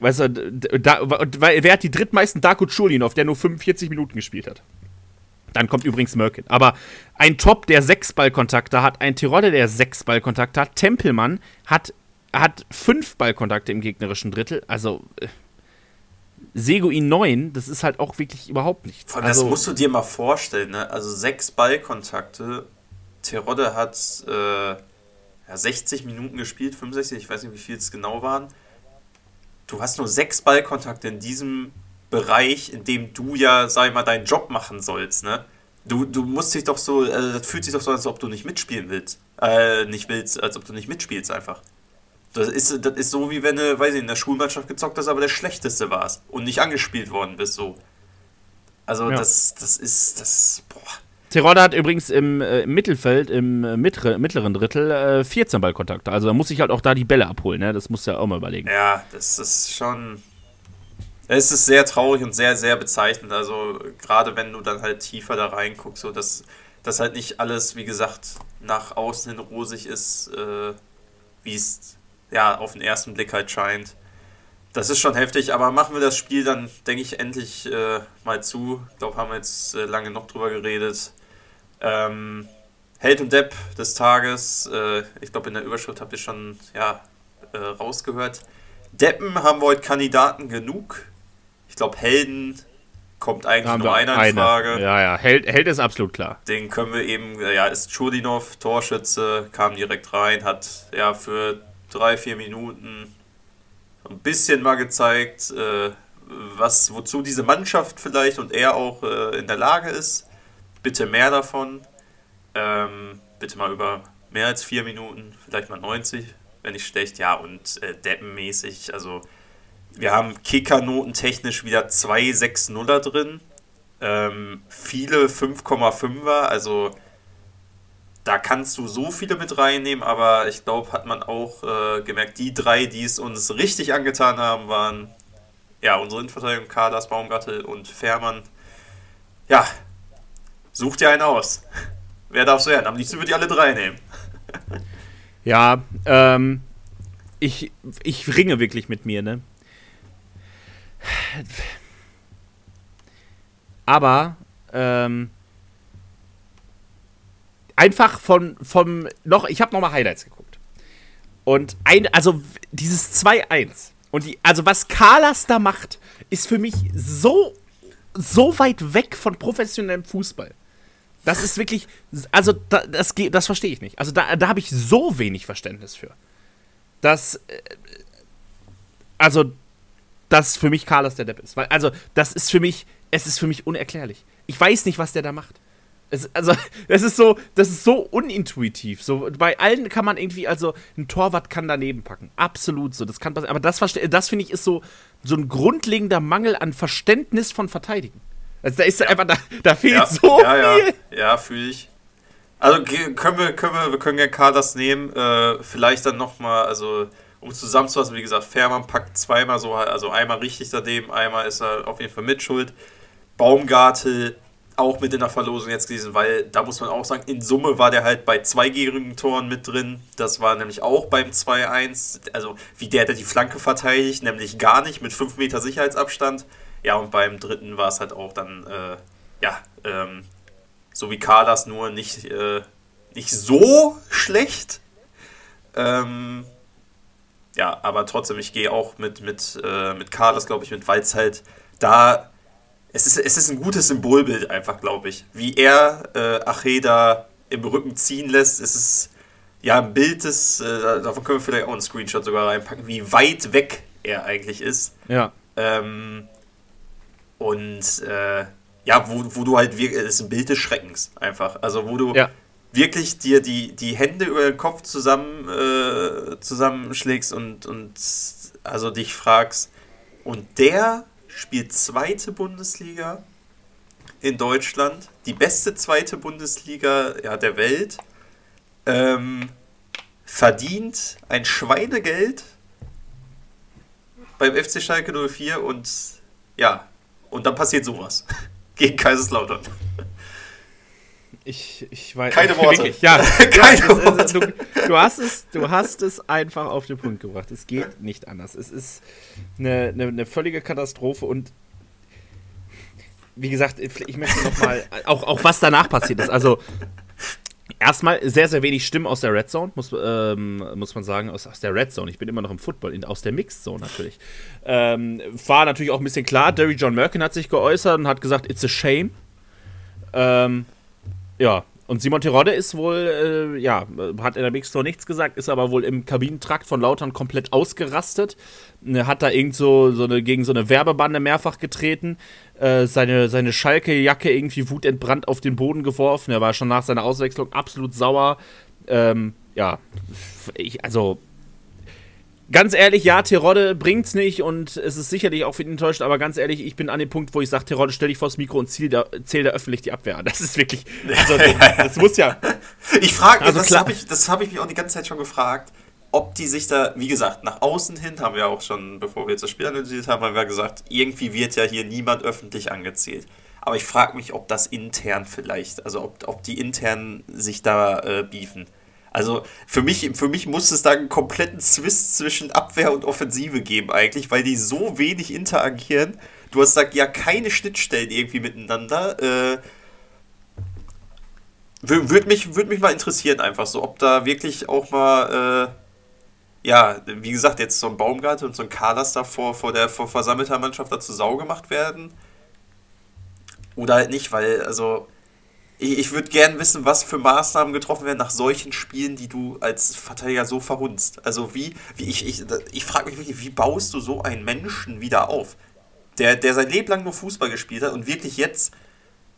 weißt du, da, weil- wer hat die drittmeisten Darko Chulinov, der nur 45 Minuten gespielt hat? Dann kommt übrigens Merkin. Aber ein Top, der sechs Ballkontakte hat, ein Tirole, der sechs Ballkontakte hat, Tempelmann hat, hat fünf Ballkontakte im gegnerischen Drittel. Also äh, Seguin 9, das ist halt auch wirklich überhaupt nichts. Das also, musst du dir mal vorstellen, ne? Also sechs Ballkontakte. Terodde hat äh, ja, 60 Minuten gespielt, 65, ich weiß nicht, wie viel es genau waren. Du hast nur sechs Ballkontakte in diesem Bereich, in dem du ja, sag ich mal, deinen Job machen sollst, ne? Du, du musst dich doch so, äh, das fühlt sich doch so an, als ob du nicht mitspielen willst. Äh, nicht willst, als ob du nicht mitspielst einfach. Das ist, das ist so, wie wenn du, weiß ich, in der Schulmannschaft gezockt hast, aber der Schlechteste warst und nicht angespielt worden bist, so. Also, Ja. das, das ist, das, boah. Terodde hat übrigens im, äh, im Mittelfeld, im äh, mittlere, mittleren Drittel, äh, 14 Ballkontakte. Also da muss ich halt auch da die Bälle abholen, ne? Das musst du ja auch mal überlegen. Ja, das ist schon. Es ist sehr traurig und sehr, sehr bezeichnend. Also, gerade wenn du dann halt tiefer da reinguckst, so dass, dass halt nicht alles, wie gesagt, nach außen hin rosig ist, äh, wie es ja auf den ersten Blick halt scheint. Das ist schon heftig, aber machen wir das Spiel dann, denke ich, endlich äh, mal zu. Ich glaube, haben wir jetzt äh, lange noch drüber geredet. Ähm, Held und Depp des Tages, äh, ich glaube, in der Überschrift habt ihr schon ja, äh, rausgehört. Deppen haben wir heute Kandidaten genug. Ich glaube, Helden kommt eigentlich nur einer in eine. Frage. Ja, ja, Held, Held ist absolut klar. Den können wir eben, äh, ja, ist Chudinov, Torschütze, kam direkt rein, hat ja für drei, vier Minuten ein bisschen mal gezeigt, äh, was, wozu diese Mannschaft vielleicht und er auch äh, in der Lage ist. Bitte mehr davon. Ähm, bitte mal über mehr als vier Minuten, vielleicht mal 90, wenn nicht schlecht. Ja, und äh, deppenmäßig, also wir haben Kickernoten technisch wieder zwei 6-0er drin. Ähm, viele 5,5er, also da kannst du so viele mit reinnehmen, aber ich glaube, hat man auch äh, gemerkt, die drei, die es uns richtig angetan haben, waren ja unsere Innenverteidigung, Kadas, Baumgartel und Fährmann. Ja, such dir einen aus. Wer darf so werden? Am liebsten würde ich alle drei nehmen. Ja, ähm, ich, ich ringe wirklich mit mir, ne? Aber, ähm, einfach von, vom, noch, ich habe nochmal Highlights geguckt. Und ein, also dieses 2-1 und die, also was Carlas da macht, ist für mich so, so weit weg von professionellem Fußball. Das ist wirklich, also da, das, das verstehe ich nicht. Also da, da habe ich so wenig Verständnis für. Das, äh, also, dass für mich Carlos der Depp ist. Weil, also, das ist für mich, es ist für mich unerklärlich. Ich weiß nicht, was der da macht. Es, also, das ist so, das ist so unintuitiv. So, bei allen kann man irgendwie, also, ein Torwart kann daneben packen. Absolut so. Das kann passieren. Aber das, das finde ich, ist so, so ein grundlegender Mangel an Verständnis von Verteidigen. Also, da ist einfach, da, da fehlt Ja, so ja, viel. ja, ja fühle ich. Also können wir, können wir, wir können gerne Kadas nehmen. Äh, vielleicht dann nochmal, also um es zusammenzufassen, wie gesagt, Fährmann packt zweimal so, also einmal richtig daneben, einmal ist er auf jeden Fall mitschuld. Baumgartel auch mit in der Verlosung jetzt gewesen, weil da muss man auch sagen, in Summe war der halt bei zwei Toren mit drin. Das war nämlich auch beim 2-1. Also wie der, der die Flanke verteidigt, nämlich gar nicht mit 5 Meter Sicherheitsabstand. Ja, und beim dritten war es halt auch dann, äh, ja, ähm, so wie Carlas, nur nicht, äh, nicht so schlecht. Ähm, ja, aber trotzdem, ich gehe auch mit, mit, äh, mit Carlas, glaube ich, mit, weil es halt da. Es ist, es ist ein gutes Symbolbild einfach, glaube ich. Wie er äh, Acheda im Rücken ziehen lässt, es ist ja ein Bild des, äh, davon können wir vielleicht auch einen Screenshot sogar reinpacken, wie weit weg er eigentlich ist. Ja. Ähm, und äh, ja, wo, wo du halt wirklich, ist ein Bild des Schreckens einfach. Also wo du Ja. wirklich dir die, die Hände über den Kopf zusammen, äh, zusammenschlägst und, und also dich fragst. Und der spielt zweite Bundesliga in Deutschland, die beste zweite Bundesliga ja, der Welt, ähm, verdient ein Schweinegeld beim FC Schalke 04 und ja, und dann passiert sowas gegen Kaiserslautern. Ich, ich weiß Keine Worte. Wirklich, ja. Keine ja, es- Worte. es- Du, du, hast es, du hast es einfach auf den Punkt gebracht. Es geht nicht anders. Es ist eine, eine, eine völlige Katastrophe und wie gesagt, ich möchte noch mal auch, auch was danach passiert ist. Also erstmal sehr, sehr wenig Stimmen aus der Red Zone, muss, ähm, muss man sagen, aus, aus der Red Zone. Ich bin immer noch im Football, in, aus der Mixed Zone natürlich. Ähm, war natürlich auch ein bisschen klar, Derry John Merkin hat sich geäußert und hat gesagt, it's a shame. Ähm, ja, und Simon Terodde ist wohl, äh, ja, äh, hat in der Mixed Zone nichts gesagt, ist aber wohl im Kabinentrakt von Lautern komplett ausgerastet. Ne, Hat da irgend so, so eine, gegen so eine Werbebande mehrfach getreten, äh, seine, seine Schalke-Jacke irgendwie wutentbrannt auf den Boden geworfen. Er war schon nach seiner Auswechslung absolut sauer. Ähm, ja, ich, also ganz ehrlich, ja, Terodde bringt's nicht und es ist sicherlich auch für ihn enttäuscht, aber ganz ehrlich, ich bin an dem Punkt, wo ich sage, Terodde, stell dich vors Mikro und zähl da, zähl da öffentlich die Abwehr an. Das ist wirklich, also, das muss ja, Ich frage, Also das habe ich, das hab ich mich auch die ganze Zeit schon gefragt, ob die sich da, wie gesagt, nach außen hin haben wir auch schon, bevor wir jetzt das Spiel analysiert haben, haben wir gesagt, irgendwie wird ja hier niemand öffentlich angezählt. Aber ich frage mich, ob das intern vielleicht, also ob, ob die intern sich da äh, beefen. Also für mich, für mich muss es da einen kompletten Zwist zwischen Abwehr und Offensive geben eigentlich, weil die so wenig interagieren. Du hast da ja keine Schnittstellen irgendwie miteinander. Äh, Würde mich, würd mich mal interessieren, einfach so, ob da wirklich auch mal, ja, wie gesagt, jetzt so ein Baumgartel und so ein Kalas da vor, vor der vor versammelter Mannschaft da zu Sau gemacht werden. Oder halt nicht, weil, also, ich, ich würde gern wissen, was für Maßnahmen getroffen werden nach solchen Spielen, die du als Verteidiger so verhunzt. Also, wie, wie ich, ich, ich frage mich wirklich, wie baust du so einen Menschen wieder auf? Der, der sein Leben lang nur Fußball gespielt hat und wirklich jetzt,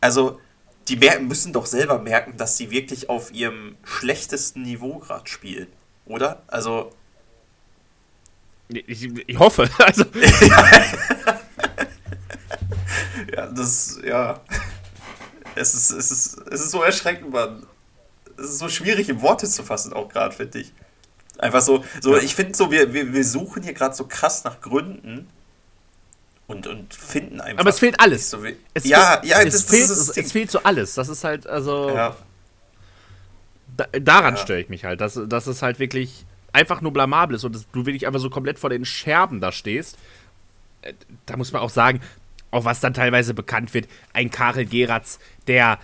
also, die merken, müssen doch selber merken, dass sie wirklich auf ihrem schlechtesten Niveau gerade spielen. Oder? Also. Ich, ich hoffe. Also, Ja, das, ja. Es ist, es ist, es ist so erschreckend, Mann. Es ist so schwierig in Worte zu fassen, auch gerade, finde ich. Einfach so, so ich finde so, wir, wir, wir suchen hier gerade so krass nach Gründen und, und finden einfach. aber es fehlt alles. So Es ja, fehlt, ja, es, das, fehlt, das es, es fehlt so alles. Das ist halt, also. Ja, Da, daran Ja. störe ich mich halt, dass, dass es halt wirklich einfach nur blamabel ist und dass du wirklich einfach so komplett vor den Scherben da stehst. Äh, Da muss man auch sagen, auch was dann teilweise bekannt wird, ein Karel Geratz, der,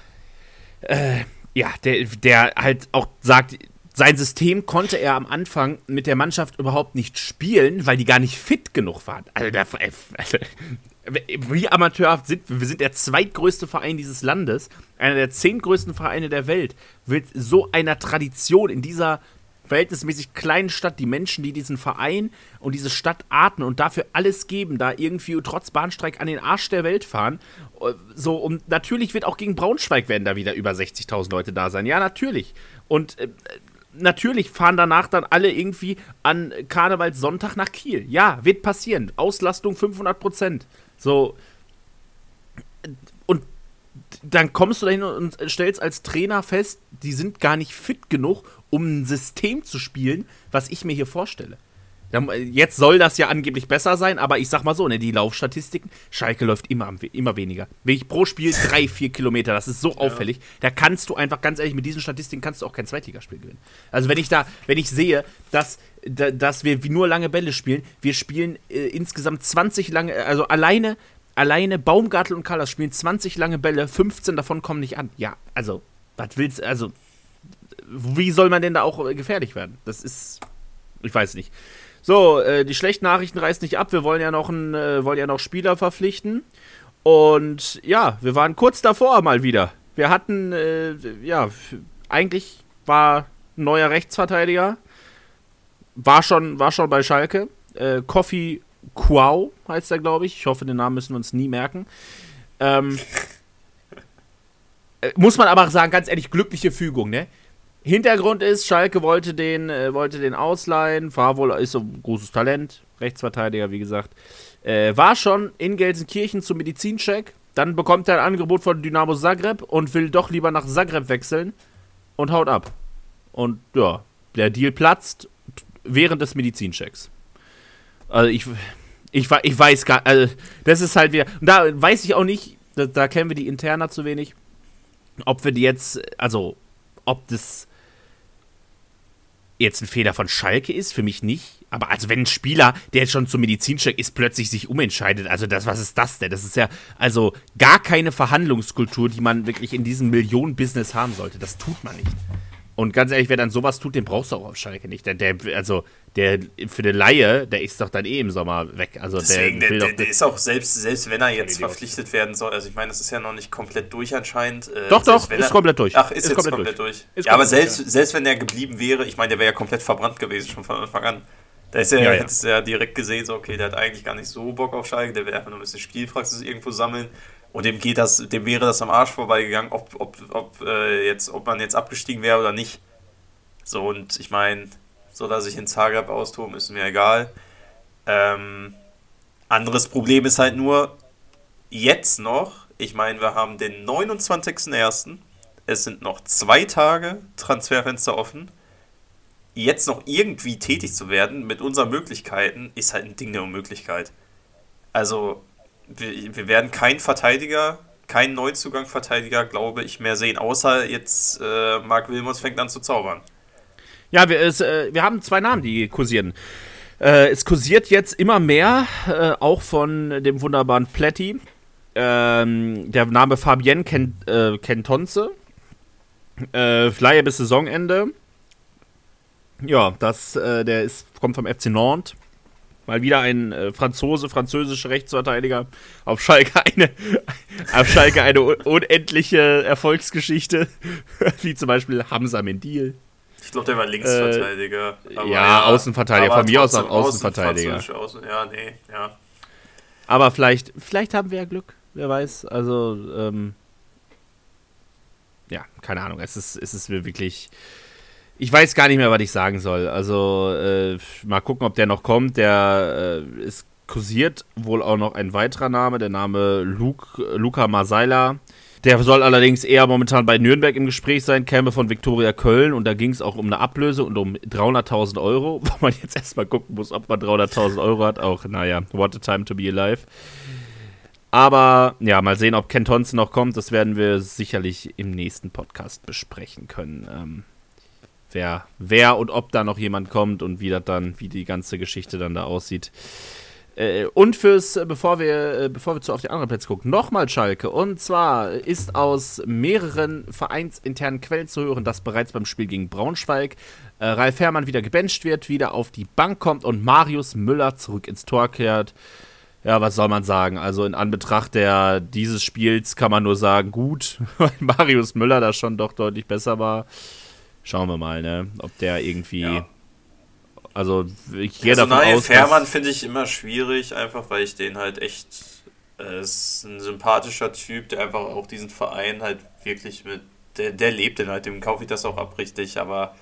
äh, ja, der, der halt auch sagt, sein System konnte er am Anfang mit der Mannschaft überhaupt nicht spielen, weil die gar nicht fit genug waren. Also, der, also wie amateurhaft sind wir? Wir sind der zweitgrößte Verein dieses Landes, einer der zehn größten Vereine der Welt. Wird so einer Tradition in dieser verhältnismäßig kleinen Stadt, die Menschen, die diesen Verein und diese Stadt atmen und dafür alles geben, da irgendwie trotz Bahnstreik an den Arsch der Welt fahren. äh, So, und natürlich wird auch gegen Braunschweig werden da wieder über 60.000 Leute da sein. Ja, natürlich. Und äh, natürlich fahren danach dann alle irgendwie an Karnevalssonntag nach Kiel. Ja, wird passieren. Auslastung 500 Prozent. So. Dann kommst du dahin und stellst als Trainer fest, die sind gar nicht fit genug, um ein System zu spielen, was ich mir hier vorstelle. Jetzt soll das ja angeblich besser sein, aber ich sag mal so, ne, die Laufstatistiken, Schalke läuft immer, immer weniger. Wirklich pro Spiel drei, vier Kilometer, das ist so auffällig. Da kannst du einfach, ganz ehrlich, mit diesen Statistiken kannst du auch kein Zweitligaspiel gewinnen. Also wenn ich da, wenn ich sehe, dass, da, dass wir nur lange Bälle spielen, wir spielen äh, insgesamt 20 lange, also alleine, alleine Baumgartel und Callas spielen 20 lange Bälle, 15 davon kommen nicht an. Ja, also, was willst du, also, wie soll man denn da auch äh, gefährlich werden? Das ist, ich weiß nicht. So, äh, die schlechten Nachrichten reißen nicht ab. Wir wollen ja noch einen, äh, wollen ja noch Spieler verpflichten. Und ja, wir waren kurz davor mal wieder. Wir hatten, äh, ja, eigentlich war ein neuer Rechtsverteidiger. War schon, war schon bei Schalke. Äh, Kofi Kuau heißt er, glaube ich. Ich hoffe, den Namen müssen wir uns nie merken. Ähm, äh, muss man aber sagen, ganz ehrlich, glückliche Fügung, ne? Hintergrund ist, Schalke wollte den, äh, wollte den ausleihen, wohl, ist so ein großes Talent, Rechtsverteidiger, wie gesagt. Äh, war schon in Gelsenkirchen zum Medizincheck, dann bekommt er ein Angebot von Dynamo Zagreb und will doch lieber nach Zagreb wechseln und haut ab. Und ja, der Deal platzt während des Medizinchecks. Also ich, ich, ich weiß gar, also das ist halt wieder, und da weiß ich auch nicht, da, da kennen wir die Interna zu wenig, ob wir die jetzt, also ob das jetzt ein Fehler von Schalke ist, für mich nicht. Aber also wenn ein Spieler, der jetzt schon zum Medizincheck ist, plötzlich sich umentscheidet, also das, was ist das denn? Das ist ja also gar keine Verhandlungskultur, die man wirklich in diesem Millionen-Business haben sollte. Das tut man nicht. Und ganz ehrlich, wer dann sowas tut, den brauchst du auch auf Schalke nicht. Der, der also der für eine Laie, der ist doch dann eh im Sommer weg. Also Deswegen, der der, der, der ist auch selbst, selbst wenn er jetzt Idiot. verpflichtet werden soll, also ich meine, das ist ja noch nicht komplett durch anscheinend. äh, Doch, doch, ist er- komplett durch. Ach, ist, Ist jetzt komplett komplett, durch. durch. Ist ja, aber komplett selbst, selbst wenn er geblieben wäre, ich meine, der wäre ja komplett verbrannt gewesen schon von Anfang an. Da ist er, Ja, ja, ja. ja direkt gesehen, so, okay, der hat eigentlich gar nicht so Bock auf Schalke, der will einfach nur ein bisschen Spielpraxis irgendwo sammeln. Und dem geht das, dem wäre das am Arsch vorbeigegangen, ob, ob, ob, äh, jetzt, ob man jetzt abgestiegen wäre oder nicht. So, und ich meine, soll er sich in Zagreb austoben, ist mir egal. Ähm, anderes Problem ist halt nur, jetzt noch, ich meine, wir haben den 29.01., es sind noch zwei Tage Transferfenster offen. Jetzt noch irgendwie tätig zu werden mit unseren Möglichkeiten, ist halt ein Ding der Unmöglichkeit. Also, wir, wir werden keinen Verteidiger, keinen Neuzugang-Verteidiger, glaube ich, mehr sehen, außer jetzt äh, Marc Wilmots fängt an zu zaubern. Ja, wir, es, äh, wir haben zwei Namen, die kursieren. Äh, es kursiert jetzt immer mehr, äh, auch von dem wunderbaren Pletti. Ähm, der Name Fabienne Ken, äh, Kentonze. Äh, Leihe bis Saisonende. Ja, das, äh, der ist, kommt vom FC Nantes. Mal wieder ein äh, Franzose, französischer Rechtsverteidiger. Auf Schalke eine, auf Schalke eine unendliche Erfolgsgeschichte. Wie zum Beispiel Hamza Mendil. Ich glaube, der war Linksverteidiger. Äh, ja, ja, Außenverteidiger. Von mir aus auch Außenverteidiger. Außen, ja, nee, ja. Aber vielleicht, vielleicht haben wir ja Glück. Wer weiß. Also, ähm, ja, keine Ahnung. Es ist, es ist wirklich ich weiß gar nicht mehr, was ich sagen soll. Also äh, mal gucken, ob der noch kommt. Der äh, ist kursiert wohl auch noch ein weiterer Name, der Name Luke, Luca Masaila. Der soll allerdings eher momentan bei Nürnberg im Gespräch sein, käme von Viktoria Köln und da ging es auch um eine Ablöse und um 300.000 Euro, wo man jetzt erstmal gucken muss, ob man 300.000 Euro hat. Auch, naja, what a time to be alive. Aber ja, mal sehen, ob Ken Thompson noch kommt. Das werden wir sicherlich im nächsten Podcast besprechen können. Ähm, wer, wer und ob da noch jemand kommt und wie das dann, wie die ganze Geschichte dann da aussieht. Äh, und fürs, äh, bevor wir, äh, bevor wir zu auf die anderen Plätze gucken, nochmal Schalke. Und zwar ist aus mehreren vereinsinternen Quellen zu hören, dass bereits beim Spiel gegen Braunschweig äh, Ralf Herrmann wieder gebencht wird, wieder auf die Bank kommt und Marius Müller zurück ins Tor kehrt. Ja, was soll man sagen? Also in Anbetracht der, dieses Spiels kann man nur sagen, gut, weil Marius Müller da schon doch deutlich besser war. Schauen wir mal, ne? Ob der irgendwie. Ja. Also, ich gehe davon aus. Fährmann finde ich immer schwierig, einfach weil ich den halt echt. Äh, ist ein sympathischer Typ, der einfach auch diesen Verein halt wirklich mit. Der, der lebt den halt, dem kaufe ich das auch ab, richtig, aber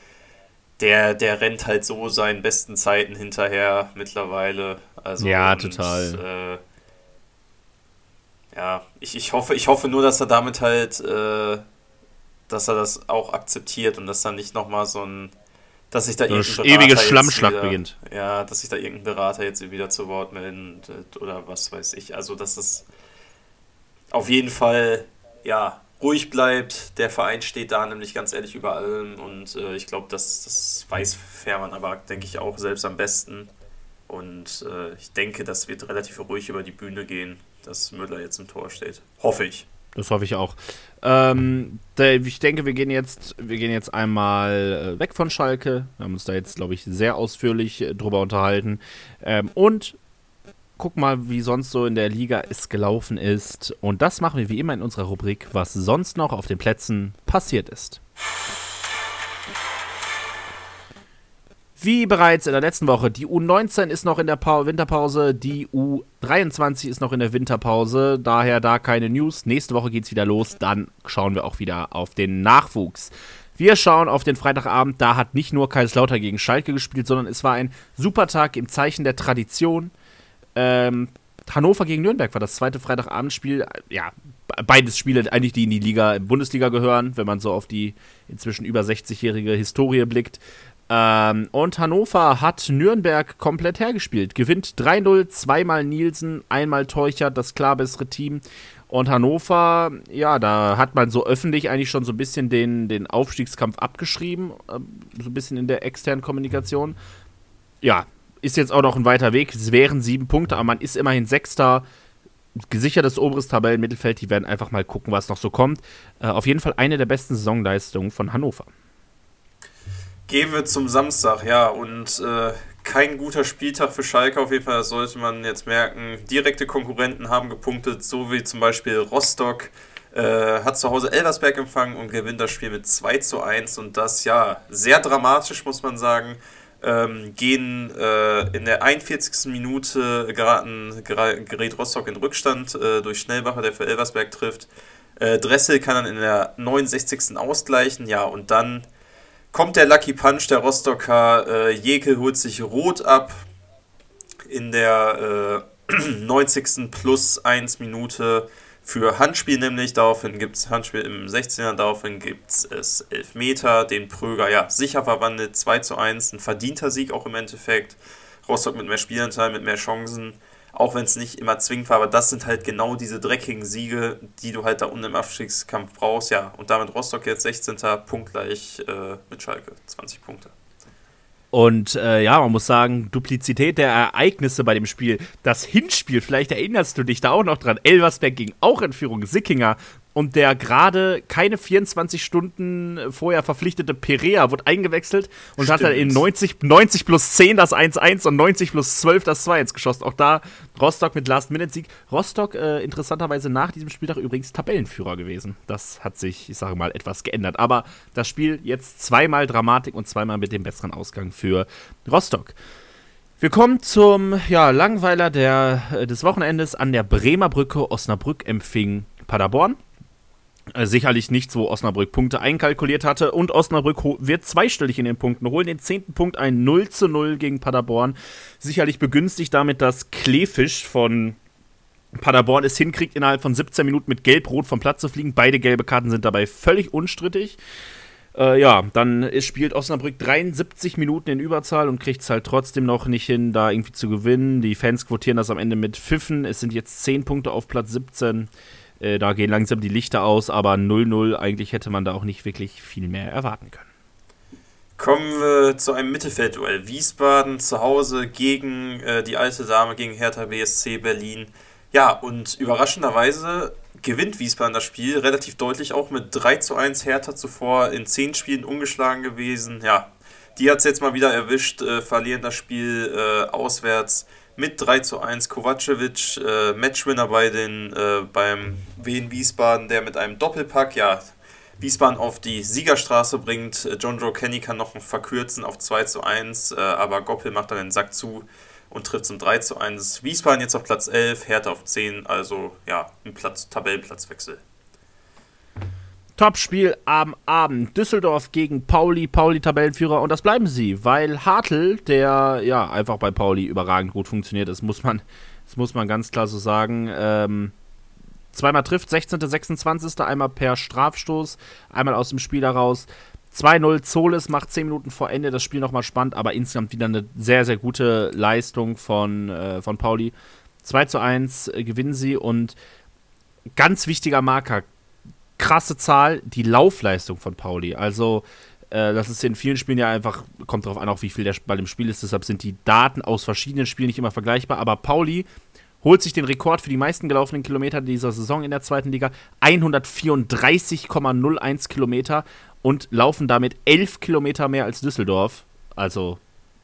der, der rennt halt so seinen besten Zeiten hinterher mittlerweile. Also ja, und, total. Äh, ja, ich, ich, hoffe, ich hoffe nur, dass er damit halt äh, dass er das auch akzeptiert und dass dann nicht nochmal so ein, dass sich da so irgendein ewige Schlammschlacht wieder, beginnt. Ja, dass sich da irgendein Berater jetzt wieder zu Wort meldet oder was weiß ich. Also, dass es auf jeden Fall, ja, ruhig bleibt. Der Verein steht da nämlich ganz ehrlich über allem und äh, ich glaube, das, das weiß Fährmann aber, denke ich, auch selbst am besten. Und äh, ich denke, das wird relativ ruhig über die Bühne gehen, dass Müller jetzt im Tor steht. Hoffe ich. Das hoffe ich auch. Ähm, ich denke, wir gehen jetzt, wir gehen jetzt einmal äh, weg von Schalke. Wir haben uns da jetzt, glaube ich, sehr ausführlich äh, drüber unterhalten. Ähm, und guck mal, wie sonst so in der Liga es gelaufen ist. Und das machen wir wie immer in unserer Rubrik, was sonst noch auf den Plätzen passiert ist. Wie bereits in der letzten Woche, die U19 ist noch in der pa Winterpause, die U23 ist noch in der Winterpause, daher da keine News. Nächste Woche geht es wieder los, dann schauen wir auch wieder auf den Nachwuchs. Wir schauen auf den Freitagabend, da hat nicht nur Kaiserslautern gegen Schalke gespielt, sondern es war ein super Tag im Zeichen der Tradition. Ähm, Hannover gegen Nürnberg war das zweite Freitagabendspiel. Ja, beides Spiele eigentlich, die in die Liga, Bundesliga gehören, wenn man so auf die inzwischen über 60-jährige Historie blickt. Ähm, und Hannover hat Nürnberg komplett hergespielt. Gewinnt 3-0, zweimal Nielsen, einmal Teuchert, das klar bessere Team. Und Hannover, ja, da hat man so öffentlich eigentlich schon so ein bisschen den, den Aufstiegskampf abgeschrieben, äh, so ein bisschen in der externen Kommunikation. Ja, ist jetzt auch noch ein weiter Weg. Es wären sieben Punkte, aber man ist immerhin Sechster. Gesichertes oberes Tabellenmittelfeld. Die werden einfach mal gucken, was noch so kommt. Äh, auf jeden Fall eine der besten Saisonleistungen von Hannover. Gehen wir zum Samstag, ja, und äh, kein guter Spieltag für Schalke auf jeden Fall, das sollte man jetzt merken. Direkte Konkurrenten haben gepunktet, so wie zum Beispiel Rostock. Äh, hat zu Hause Elversberg empfangen und gewinnt das Spiel mit 2 zu 1 und das ja sehr dramatisch, muss man sagen. Ähm, gehen äh, in der 41. Minute geraten, gerät Rostock in Rückstand äh, durch Schnellbacher, der für Elversberg trifft. Äh, Dressel kann dann in der 69. ausgleichen, ja, und dann kommt der Lucky Punch der Rostocker. Äh, Jekel holt sich rot ab in der äh, 90. plus 1 Minute für Handspiel nämlich. Daraufhin gibt es Handspiel im 16er, daraufhin gibt es Elfmeter, den Pröger ja sicher verwandelt, 2 zu 1, ein verdienter Sieg auch im Endeffekt. Rostock mit mehr Spielanteil, mit mehr Chancen auch wenn es nicht immer zwingend war, aber das sind halt genau diese dreckigen Siege, die du halt da unten im Abstiegskampf brauchst. Ja, und damit Rostock jetzt 16. punktgleich äh, mit Schalke, 20 Punkte. Und äh, ja, man muss sagen, Duplizität der Ereignisse bei dem Spiel. Das Hinspiel, vielleicht erinnerst du dich da auch noch dran. Elversberg ging auch in Führung, Sickinger und der gerade keine 24 Stunden vorher verpflichtete Perea wurde eingewechselt und Stimmt. hat dann in 90, 90 plus 10 das 1-1 und 90 plus 12 das 2-1 geschossen. Auch da Rostock mit Last-Minute-Sieg. Rostock äh, interessanterweise nach diesem Spieltag übrigens Tabellenführer gewesen. Das hat sich, ich sage mal, etwas geändert. Aber das Spiel jetzt zweimal Dramatik und zweimal mit dem besseren Ausgang für Rostock. Wir kommen zum ja, Langweiler der, äh, des Wochenendes an der Bremer Brücke. Osnabrück empfing Paderborn. Äh, sicherlich nichts, wo Osnabrück Punkte einkalkuliert hatte. Und Osnabrück wird zweistellig in den Punkten, holen den zehnten Punkt ein 0 zu 0 gegen Paderborn. Sicherlich begünstigt damit, dass Kleefisch von Paderborn es hinkriegt, innerhalb von 17 Minuten mit Gelb-Rot vom Platz zu fliegen. Beide gelbe Karten sind dabei völlig unstrittig. Äh, ja, dann spielt Osnabrück 73 Minuten in Überzahl und kriegt es halt trotzdem noch nicht hin, da irgendwie zu gewinnen. Die Fans quotieren das am Ende mit Pfiffen. Es sind jetzt 10 Punkte auf Platz 17. Äh, da gehen langsam die Lichter aus, aber 0-0, eigentlich hätte man da auch nicht wirklich viel mehr erwarten können. Kommen wir zu einem Mittelfeldduell. Wiesbaden zu Hause gegen äh, die alte Dame, gegen Hertha BSC Berlin. Ja, und überraschenderweise gewinnt Wiesbaden das Spiel relativ deutlich, auch mit 3 zu 1 Hertha zuvor in 10 Spielen ungeschlagen gewesen. Ja, die hat es jetzt mal wieder erwischt, äh, verlieren das Spiel äh, auswärts mit 3 zu 1. Kovacevic, äh, Matchwinner bei den, äh, beim Wien Wiesbaden, der mit einem Doppelpack, ja, Wiesbaden auf die Siegerstraße bringt. John Joe Kenny kann noch verkürzen auf 2 zu 1, äh, aber Goppel macht dann den Sack zu und trifft zum 3 zu 1. Wiesbaden jetzt auf Platz 11, Hertha auf 10, also ja, ein Platz, Tabellenplatzwechsel. Topspiel am Abend. Düsseldorf gegen Pauli. Pauli Tabellenführer und das bleiben sie, weil Hartl, der ja einfach bei Pauli überragend gut funktioniert, das muss man, das muss man ganz klar so sagen. Ähm, zweimal trifft, 16. 26. einmal per Strafstoß, einmal aus dem Spiel heraus. 2-0 Zoles macht 10 Minuten vor Ende das Spiel nochmal spannend, aber insgesamt wieder eine sehr, sehr gute Leistung von, äh, von Pauli. 2 zu 1 äh, gewinnen sie und ganz wichtiger Marker, krasse Zahl, die Laufleistung von Pauli. Also, äh, das ist in vielen Spielen ja einfach, kommt darauf an, auch wie viel der Ball im Spiel ist, deshalb sind die Daten aus verschiedenen Spielen nicht immer vergleichbar, aber Pauli holt sich den Rekord für die meisten gelaufenen Kilometer dieser Saison in der zweiten Liga, 134,01 Kilometer und laufen damit 11 Kilometer mehr als Düsseldorf. Also,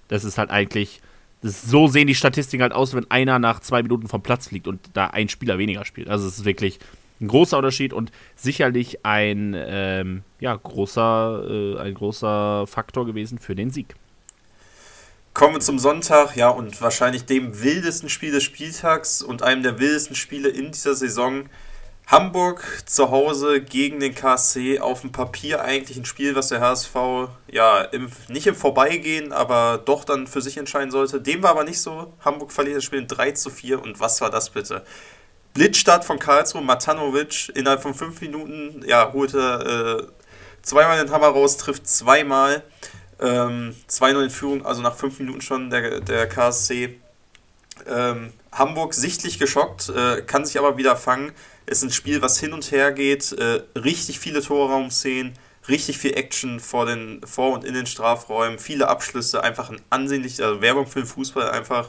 das ist halt eigentlich, so sehen die Statistiken halt aus, wenn einer nach zwei Minuten vom Platz fliegt und da ein Spieler weniger spielt. Also, es ist wirklich ein großer Unterschied und sicherlich ein ähm, ja, großer, äh, ein großer Faktor gewesen für den Sieg. Kommen wir zum Sonntag, ja, und wahrscheinlich dem wildesten Spiel des Spieltags und einem der wildesten Spiele in dieser Saison. Hamburg zu Hause gegen den KSC auf dem Papier eigentlich ein Spiel, was der HSV ja im, nicht im Vorbeigehen, aber doch dann für sich entscheiden sollte. Dem war aber nicht so. Hamburg verliert das Spiel in 3 zu 4 und was war das bitte? Blitzstart von Karlsruhe, Matanovic innerhalb von 5 Minuten, ja, holte äh, zweimal den Hammer raus, trifft zweimal. Ähm, 2-0 in Führung, also nach 5 Minuten schon der, der KSC. Ähm, Hamburg sichtlich geschockt, äh, kann sich aber wieder fangen. Es ist ein Spiel, was hin und her geht. Äh, richtig viele Torraumszenen, richtig viel Action vor, den, vor und in den Strafräumen, viele Abschlüsse, einfach ein ansehnlich, also Werbung für den Fußball einfach.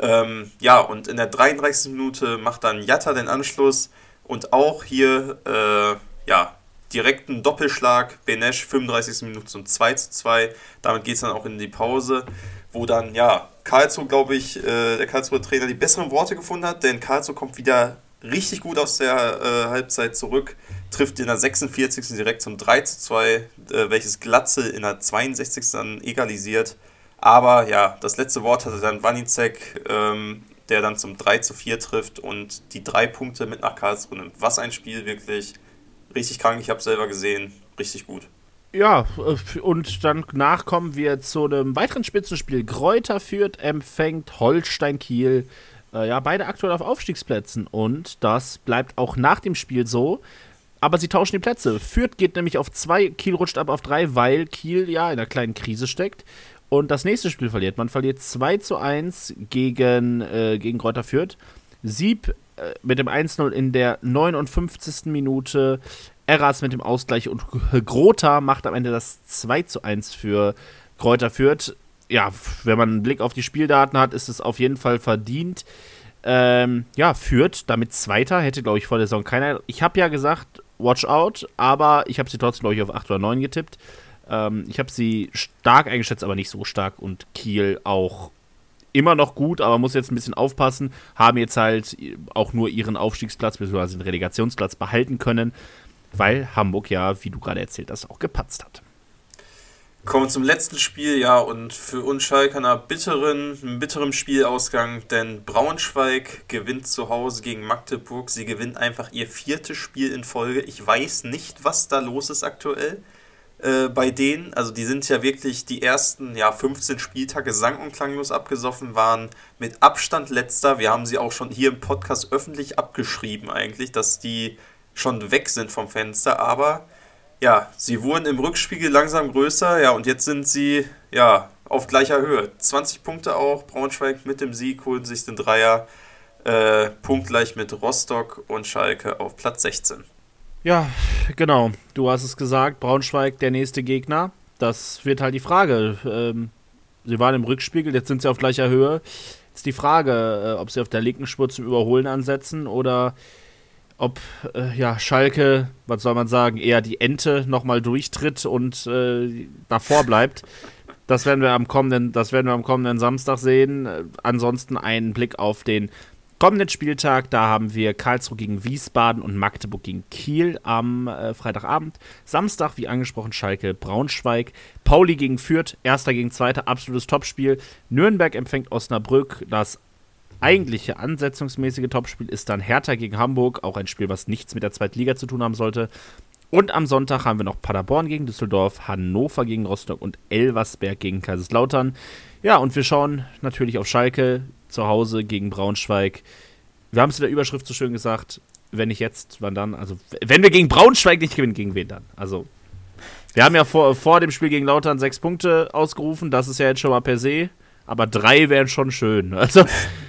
Ähm, ja, und in der 33. Minute macht dann Jatta den Anschluss und auch hier, äh, ja, direkten Doppelschlag. Benesch 35. Minute zum 2 zu 2. Damit geht es dann auch in die Pause, wo dann, ja, Karlsruhe, glaube ich, äh, der Karlsruher Trainer die besseren Worte gefunden hat, denn Karlsruhe kommt wieder richtig gut aus der äh, Halbzeit zurück, trifft in der 46. direkt zum 3 zu 2, äh, welches Glatzel in der 62. dann egalisiert. Aber ja, das letzte Wort hatte dann Wanicek, ähm, der dann zum 3 zu 4 trifft und die drei Punkte mit nach Karlsruhe nimmt. Was ein Spiel wirklich. Richtig krank, ich habe selber gesehen. Richtig gut. Ja, äh, und danach kommen wir zu einem weiteren Spitzenspiel. Gräuter führt, empfängt Holstein Kiel. Äh, ja, beide aktuell auf Aufstiegsplätzen. Und das bleibt auch nach dem Spiel so. Aber sie tauschen die Plätze. Fürth geht nämlich auf zwei, Kiel rutscht ab auf drei, weil Kiel ja in einer kleinen Krise steckt. Und das nächste Spiel verliert. Man verliert 2 zu 1 gegen, äh, gegen Kräuter Fürth. Sieb äh, mit dem 1-0 in der 59. Minute. Eras mit dem Ausgleich und Grota macht am Ende das 2 zu 1 für Kräuter Fürth. Ja, wenn man einen Blick auf die Spieldaten hat, ist es auf jeden Fall verdient. Ähm, ja, Fürth damit Zweiter, hätte glaube ich vor der Saison keiner. Ich habe ja gesagt, watch out, aber ich habe sie trotzdem, glaube ich, auf 8 oder 9 getippt. Ähm, ich habe sie stark eingeschätzt, aber nicht so stark und Kiel auch immer noch gut, aber muss jetzt ein bisschen aufpassen. Haben jetzt halt auch nur ihren Aufstiegsplatz bzw. den Relegationsplatz behalten können, weil Hamburg ja, wie du gerade erzählt hast, auch gepatzt hat. Kommen wir zum letzten Spiel, ja, und für uns Schalke einer bitteren, einem bitteren Spielausgang, denn Braunschweig gewinnt zu Hause gegen Magdeburg. Sie gewinnt einfach ihr viertes Spiel in Folge. Ich weiß nicht, was da los ist aktuell äh, bei denen. Also die sind ja wirklich die ersten ja, 15 Spieltage sang- und klanglos abgesoffen, waren mit Abstand letzter. Wir haben sie auch schon hier im Podcast öffentlich abgeschrieben eigentlich, dass die schon weg sind vom Fenster, aber ja, sie wurden im Rückspiegel langsam größer, ja, und jetzt sind sie, ja, auf gleicher Höhe. 20 Punkte auch, Braunschweig mit dem Sieg holen sich den Dreier, äh, punktgleich mit Rostock und Schalke auf Platz 16. Ja, genau, du hast es gesagt, Braunschweig der nächste Gegner. Das wird halt die Frage. Ähm, sie waren im Rückspiegel, jetzt sind sie auf gleicher Höhe. Jetzt die Frage, äh, ob sie auf der linken Spur zum Überholen ansetzen oder ob äh, ja, Schalke, was soll man sagen, eher die Ente nochmal durchtritt und äh, davor bleibt. Das werden wir am kommenden, das werden wir am kommenden Samstag sehen. Äh, ansonsten einen Blick auf den kommenden Spieltag. Da haben wir Karlsruhe gegen Wiesbaden und Magdeburg gegen Kiel am äh, Freitagabend. Samstag, wie angesprochen, Schalke Braunschweig. Pauli gegen Fürth, erster gegen zweiter, absolutes Topspiel. Nürnberg empfängt Osnabrück. Das eigentliche ansetzungsmäßige Topspiel ist dann Hertha gegen Hamburg, auch ein Spiel, was nichts mit der zweiten Liga zu tun haben sollte. Und am Sonntag haben wir noch Paderborn gegen Düsseldorf, Hannover gegen Rostock und Elversberg gegen Kaiserslautern. Ja, und wir schauen natürlich auf Schalke zu Hause gegen Braunschweig. Wir haben es in der Überschrift so schön gesagt, wenn nicht jetzt, wann dann? Also, wenn wir gegen Braunschweig nicht gewinnen, gegen wen dann? Also, wir haben ja vor, vor dem Spiel gegen Lautern sechs Punkte ausgerufen, das ist ja jetzt schon mal per se aber drei wären schon schön. Also,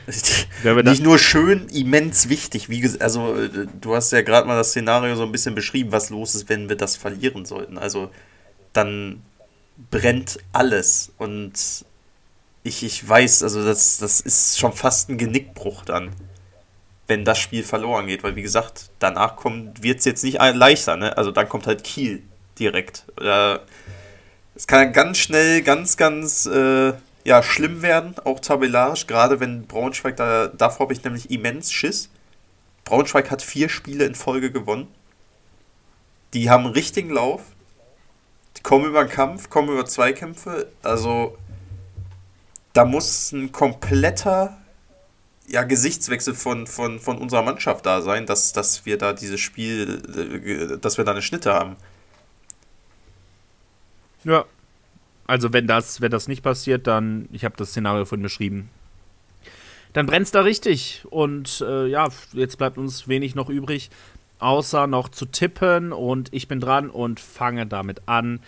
Nicht nur schön, immens wichtig. Wie also, äh, du hast ja gerade mal das Szenario so ein bisschen beschrieben, was los ist, wenn wir das verlieren sollten. Also, dann brennt alles. Und ich, ich weiß, also, das, das ist schon fast ein Genickbruch dann, wenn das Spiel verloren geht. Weil, wie gesagt, danach wird es jetzt nicht leichter. Ne? Also, dann kommt halt Kiel direkt. Es kann ganz schnell, ganz, ganz. Äh, ja, schlimm werden, auch tabellarisch, gerade wenn Braunschweig, da, davor habe ich nämlich immens Schiss. Braunschweig hat vier Spiele in Folge gewonnen. Die haben einen richtigen Lauf. Die kommen über den Kampf, kommen über Zweikämpfe. Also, da muss ein kompletter ja, Gesichtswechsel von, von, von unserer Mannschaft da sein, dass, dass wir da dieses Spiel, äh, dass wir da eine Schnitte haben. Ja, also wenn das, wenn das nicht passiert, dann, ich habe das Szenario von beschrieben, dann brennt es da richtig. Und äh, ja, jetzt bleibt uns wenig noch übrig, außer noch zu tippen. Und ich bin dran und fange damit an.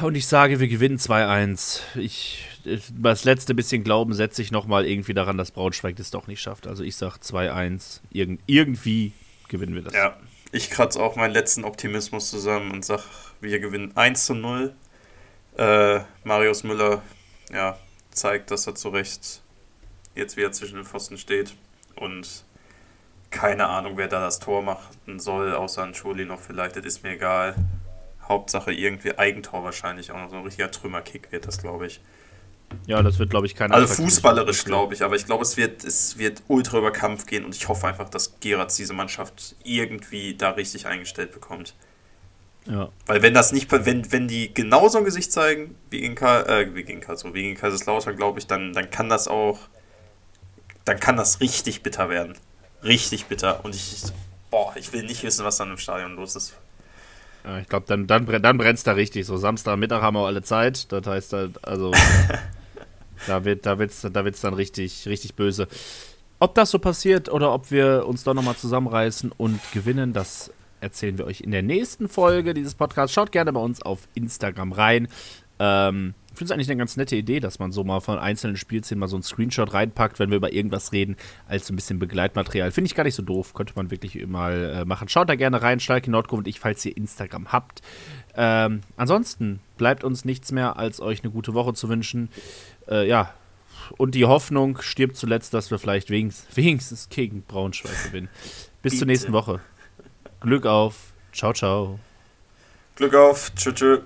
Und ich sage, wir gewinnen 2-1. Ich, das letzte bisschen Glauben setze ich nochmal irgendwie daran, dass Braunschweig das doch nicht schafft. Also ich sage 2-1. Irgend, irgendwie gewinnen wir das. Ja, ich kratze auch meinen letzten Optimismus zusammen und sage, wir gewinnen 1 0. Äh, Marius Müller ja, zeigt, dass er zu Recht jetzt wieder zwischen den Pfosten steht und keine Ahnung, wer da das Tor machen soll, außer ein Schuli noch vielleicht, das ist mir egal. Hauptsache irgendwie Eigentor wahrscheinlich, auch noch so ein richtiger Trümmerkick wird das, glaube ich. Ja, das wird, glaube ich, kein Also fußballerisch, glaube ich, aber ich glaube, es wird, es wird ultra über Kampf gehen und ich hoffe einfach, dass Geratz diese Mannschaft irgendwie da richtig eingestellt bekommt. Ja. Weil wenn das nicht, wenn, wenn die genauso ein Gesicht zeigen wie gegen, Karl, äh, wie gegen Karlsruhe, wie gegen Kaiserslautern, glaube ich, dann, dann kann das auch, dann kann das richtig bitter werden. Richtig bitter. Und ich, boah, ich will nicht wissen, was dann im Stadion los ist. Ja, ich glaube, dann, dann, dann brennt es da richtig. So Samstagmittag haben wir alle Zeit. Das heißt, also, da wird da wird's, da wird's dann richtig, richtig böse. Ob das so passiert oder ob wir uns doch nochmal zusammenreißen und gewinnen, das erzählen wir euch in der nächsten Folge dieses Podcasts. Schaut gerne bei uns auf Instagram rein. Ähm, ich finde es eigentlich eine ganz nette Idee, dass man so mal von einzelnen Spielszenen mal so einen Screenshot reinpackt, wenn wir über irgendwas reden, als so ein bisschen Begleitmaterial. Finde ich gar nicht so doof, könnte man wirklich mal äh, machen. Schaut da gerne rein, Schalke Nordkurve und ich, falls ihr Instagram habt. Ähm, ansonsten bleibt uns nichts mehr, als euch eine gute Woche zu wünschen. Äh, ja, und die Hoffnung stirbt zuletzt, dass wir vielleicht wenigstens, wenigstens gegen Braunschweig gewinnen. Bis zur nächsten Woche. Glück auf. Ciao, ciao. Glück auf. Tschüss. tschüss.